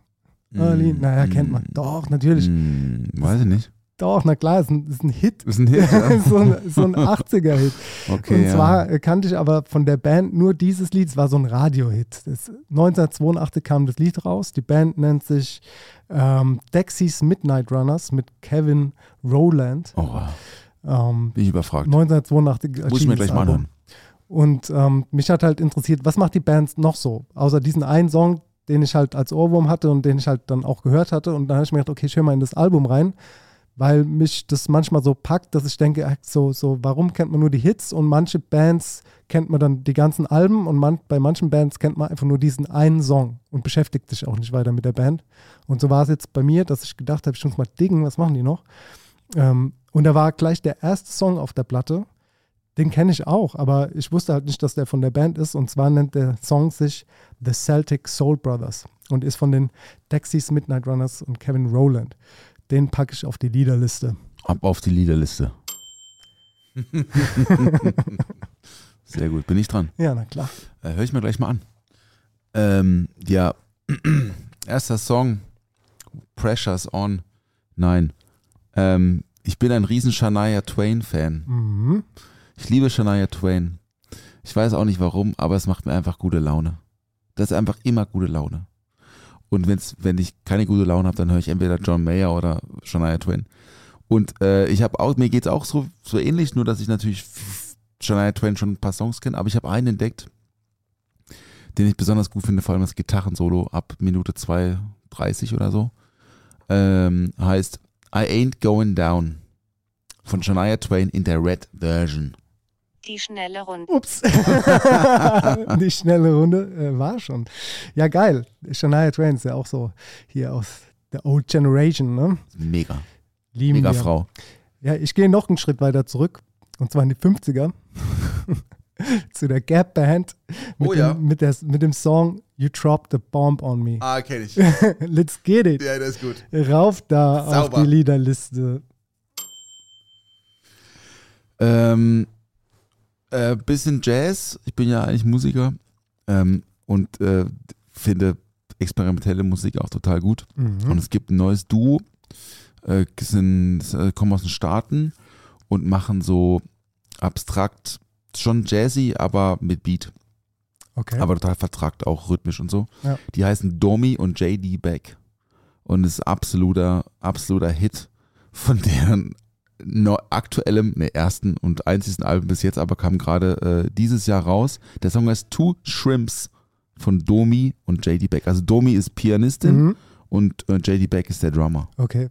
on Eileen. Naja, kennt man. Doch, natürlich. Hm, weiß ich nicht. Doch, na klar, ist ein, ist ein Hit. Ist ein Hit, ja. so ein, so ein 80er-Hit. Okay, Und zwar äh, kannte ich aber von der Band nur dieses Lied. Es war so ein Radio-Hit. Das- 1982 kam das Lied raus. Die Band nennt sich ähm, Dexys Midnight Runners mit Kevin Rowland. Oh. Ähm, bin ich überfragt. 1982 Muss ich mir gleich mal anhören. Und ähm, mich hat halt interessiert, was macht die Band noch so? Außer diesen einen Song, den ich halt als Ohrwurm hatte und den ich halt dann auch gehört hatte. Und dann habe ich mir gedacht, okay, ich höre mal in das Album rein, weil mich das manchmal so packt, dass ich denke, so, so, warum kennt man nur die Hits und manche Bands kennt man dann die ganzen Alben und man, bei manchen Bands kennt man einfach nur diesen einen Song und beschäftigt sich auch nicht weiter mit der Band. Und so war es jetzt bei mir, dass ich gedacht habe, ich muss mal diggen, was machen die noch? Ähm, und da war gleich der erste Song auf der Platte. Den kenne ich auch, aber ich wusste halt nicht, dass der von der Band ist. Und zwar nennt der Song sich The Celtic Soul Brothers und ist von den Dexys Midnight Runners und Kevin Rowland. Den packe ich auf die Liederliste. Ab auf die Liederliste. Sehr gut. Bin ich dran? Ja, na klar. Äh, Hör ich mir gleich mal an. Ähm, ja, erster Song, Pressures On. Nein. Ähm, ich bin ein riesen Shania Twain-Fan. Mhm. Ich liebe Shania Twain. Ich weiß auch nicht warum, aber es macht mir einfach gute Laune. Das ist einfach immer gute Laune. Und wenn's, wenn ich keine gute Laune habe, dann höre ich entweder John Mayer oder Shania Twain. Und äh, ich habe auch, mir geht's auch so, so ähnlich, nur dass ich natürlich Shania Twain schon ein paar Songs kenne, aber ich habe einen entdeckt, den ich besonders gut finde, vor allem das Gitarrensolo ab Minute 2,30 oder so. Ähm, heißt I Ain't Going Down von Shania Twain in der Red Version. Die schnelle Runde. Ups. die schnelle Runde äh, war schon. Ja, geil. Shania Twain ist ja auch so hier aus der Old Generation, ne? Mega. Lieben Mega wir. Frau. Ja, ich gehe noch einen Schritt weiter zurück. Und zwar in die 50er. zu der Gap Band mit, Oh ja. dem, mit, der, mit dem Song You Dropped the Bomb on Me. Ah, kenn ich. Let's get it. Ja, das ist gut. Rauf da auf Sauber. die Liederliste. Ähm, äh, bisschen Jazz. Ich bin ja eigentlich Musiker ähm, und äh, finde experimentelle Musik auch total gut. Und Mhm. es gibt ein neues Duo, äh, sind, äh, kommen aus den Staaten und machen so abstrakt, schon jazzy, aber mit Beat. Okay. Aber total vertrackt, auch rhythmisch und so. Ja. Die heißen Domi und JD Beck. Und ist absoluter, absoluter Hit von deren neu, aktuellem, ne, ersten und einzigsten Album bis jetzt, aber kam gerade äh, dieses Jahr raus. Der Song heißt Two Shrimps von Domi und JD Beck. Also Domi ist Pianistin Mhm. und äh, JD Beck ist der Drummer. Okay.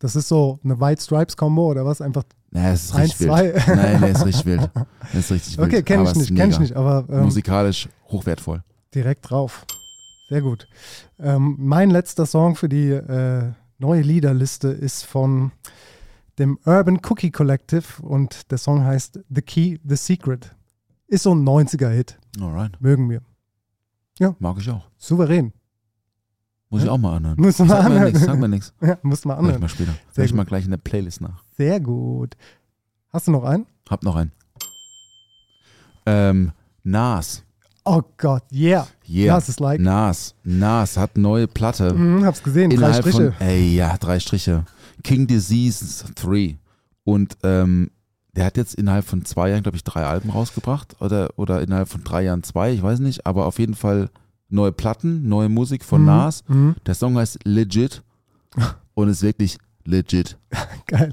Das ist so eine White Stripes Combo oder was? Einfach Naja, es ist Eins, richtig zwei. wild. Nein, der ist richtig wild. Der ist richtig wild. Okay, kenne ich nicht, kenne ich nicht, aber ähm, Musikalisch hochwertvoll. direkt drauf. Sehr gut. Ähm, mein letzter Song für die äh, neue Liederliste ist von dem Urban Cookie Collective und der Song heißt The Key, The Secret. Ist so ein 90er-Hit, Alright. mögen wir. Mag ich auch. Souverän. Muss ich Ja. auch mal anhören. Muss man sag mir anhören. nichts, sag mir nichts. Ja, muss man Hör ich anhören. mal später. Sehr Hör ich mal gleich in der Playlist nach. Sehr gut. Hast du noch einen? Hab noch einen. Ähm, Nas. Oh Gott, yeah. Yeah. Nas ist like. Nas. Nas hat neue Platte. Mhm, hab's gesehen, drei Innerhalb Striche. von, ey, ja, drei Striche. King Disease 3. Und ähm, der hat jetzt innerhalb von zwei Jahren, glaube ich, drei Alben rausgebracht. Oder, oder innerhalb von drei Jahren zwei, ich weiß nicht. Aber auf jeden Fall neue Platten, neue Musik von Mhm, Nas. mhm. Der Song heißt Legit. und ist wirklich legit. Geil.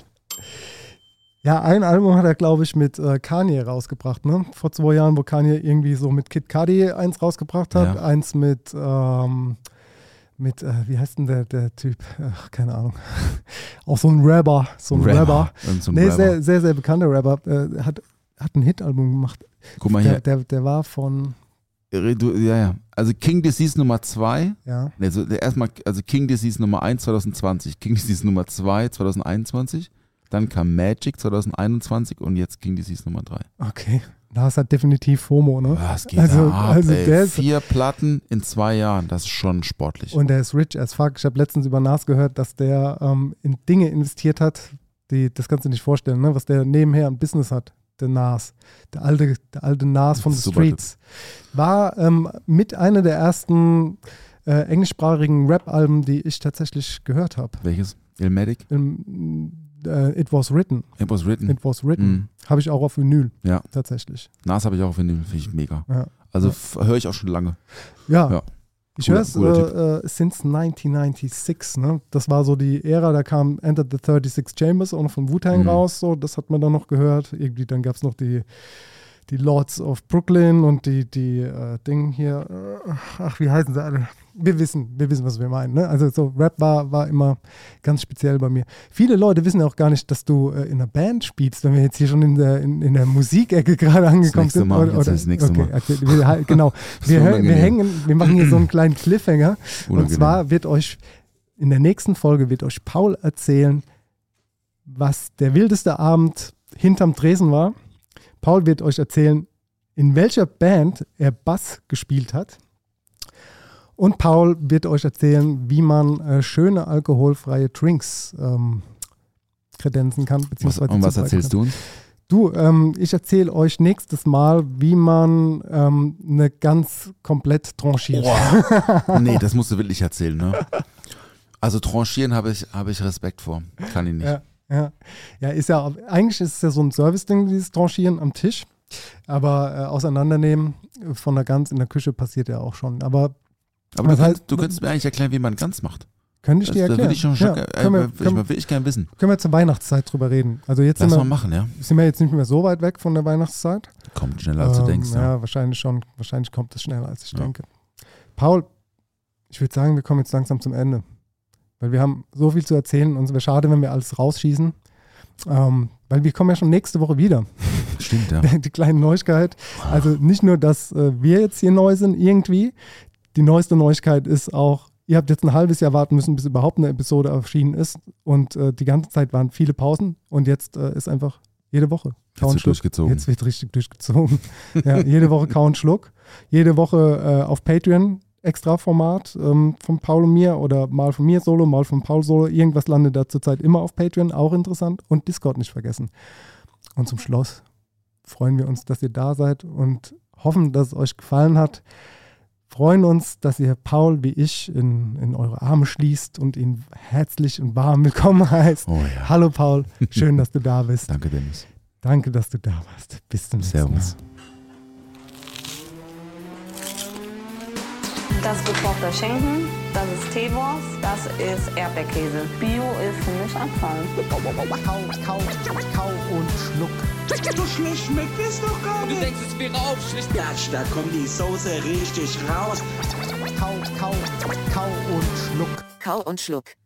Ja, ein Album hat er, glaube ich, mit äh, Kanye rausgebracht, ne? Vor zwei Jahren, wo Kanye irgendwie so mit Kid Cudi eins rausgebracht hat, Ja. eins mit ähm, mit, äh, wie heißt denn der, der Typ? Ach, keine Ahnung. Auch so ein Rapper, so ein Rapper. Rapper. So ein nee, Rapper. sehr, sehr, sehr bekannter Rapper. Äh, hat, hat ein Hitalbum gemacht. Guck mal Der, hier. der, der war von, Du, ja, ja. Also King Disease Nummer 2. ja, Nee, so der erstmal, also King Disease Nummer 1 2020, King Disease Nummer 2 2021, dann kam Magic 2021 und jetzt King Disease Nummer 3. okay. Das hat definitiv FOMO, ne? Was geht Also- da ab, also ey? der ist- Vier Platten in zwei Jahren, das ist schon sportlich. Und der ist rich as fuck. Ich habe letztens über Nas gehört, dass der ähm, in Dinge investiert hat, die, das kannst du dir nicht vorstellen, ne? was der nebenher ein Business hat. Der Nas. Der alte, der alte Nas von The Streets. War ähm, mit einer der ersten äh, englischsprachigen Rap-Alben, die ich tatsächlich gehört habe. Welches? Ilmatic? Ähm, äh, It Was Written. It was written. It Was Written. Mhm. Habe ich auch auf Vinyl. Ja. Tatsächlich. Nas habe ich auch auf Vinyl, finde ich mega. Ja. Also Ja. höre ich auch schon lange. Ja. Ja. Ich höre es äh, äh, since 1996. Ne? Das war so die Ära, da kam Enter the 36 Chambers auch noch von Wu-Tang Mhm. raus. So, das hat man dann noch gehört. Irgendwie dann gab es noch die, die Lords of Brooklyn und die, die äh, Ding hier. Äh, ach, wie heißen sie alle? Wir wissen, wir wissen, was wir meinen. Ne? Also so Rap war, war immer ganz speziell bei mir. Viele Leute wissen auch gar nicht, dass du äh, in einer Band spielst, wenn wir jetzt hier schon in der, in, in der Musikecke gerade angekommen nächste sind. Mal, jetzt ist das nächste okay, Mal. erzähl- wir, genau. Wir, wir hängen, wir machen hier so einen kleinen Cliffhanger. Und Unangenehm. zwar wird euch in der nächsten Folge wird euch Paul erzählen, was der wildeste Abend hinterm Tresen war. Paul wird euch erzählen, in welcher Band er Bass gespielt hat. Und Paul wird euch erzählen, wie man äh, schöne alkoholfreie Drinks ähm, kredenzen kann. was, Beziehungsweise und was erzählst kann. du uns? Du, ähm, ich erzähle euch nächstes Mal, wie man ähm, eine ganz komplett tranchiert. nee, das musst du wirklich erzählen, ne? Also tranchieren habe ich, habe ich Respekt vor. Kann ich nicht. Ja, ja. ja, ist ja, eigentlich ist es ja so ein Service-Ding, dieses Tranchieren am Tisch. Aber äh, auseinandernehmen von der Gans in der Küche passiert ja auch schon. Aber Aber du, heißt- könntest, du könntest mir eigentlich erklären, wie man ganz macht. könnte ich Das, dir da erklären. will ich schon, schon ja, äh, können, wir, ich können, will ich gerne wissen. können wir zur Weihnachtszeit drüber reden. Also jetzt Lass sind mal wir, machen, ja? sind wir jetzt nicht mehr so weit weg von der Weihnachtszeit. Kommt schneller als du Ähm, denkst. Ja. Ja, wahrscheinlich schon. Wahrscheinlich kommt es schneller, als ich Ja. denke. Paul, ich würde sagen, wir kommen jetzt langsam zum Ende. Weil wir haben so viel zu erzählen und es wäre schade, wenn wir alles rausschießen. Ähm, weil wir kommen ja schon nächste Woche wieder. Stimmt, ja. Die kleine Neuigkeit. Also nicht nur, dass äh, wir jetzt hier neu sind irgendwie. Die neueste Neuigkeit ist auch, ihr habt jetzt ein halbes Jahr warten müssen, bis überhaupt eine Episode erschienen ist. Und äh, die ganze Zeit waren viele Pausen. Und jetzt äh, ist einfach jede Woche. Jetzt Kau und wird Schluck. durchgezogen. Jetzt wird richtig durchgezogen. ja, jede Woche Kau und Schluck. Jede Woche äh, auf Patreon extra Format ähm, von Paul und mir oder mal von mir solo, mal von Paul solo. Irgendwas landet da zurzeit immer auf Patreon, auch interessant. Und Discord nicht vergessen. Und zum Schluss freuen wir uns, dass ihr da seid und hoffen, dass es euch gefallen hat. Freuen uns, dass ihr Paul wie ich in, in eure Arme schließt und ihn herzlich und warm willkommen heißt. Oh ja. Hallo Paul, schön, dass du da bist. Danke, Dennis. Danke, dass du da warst. Bis zum nächsten Servus. Mal. Das ist gekochter Schinken, das ist Teewurst, das ist Erdbeerkäse. Bio ist für mich Abfall. Kau, kau, kau und schluck. So schlecht schmeckt es doch gar nicht. denkst, es wäre aufschlicht. Gatsch, da kommt die Soße richtig raus. Kau, kau, kau und schluck. Kau und Schluck.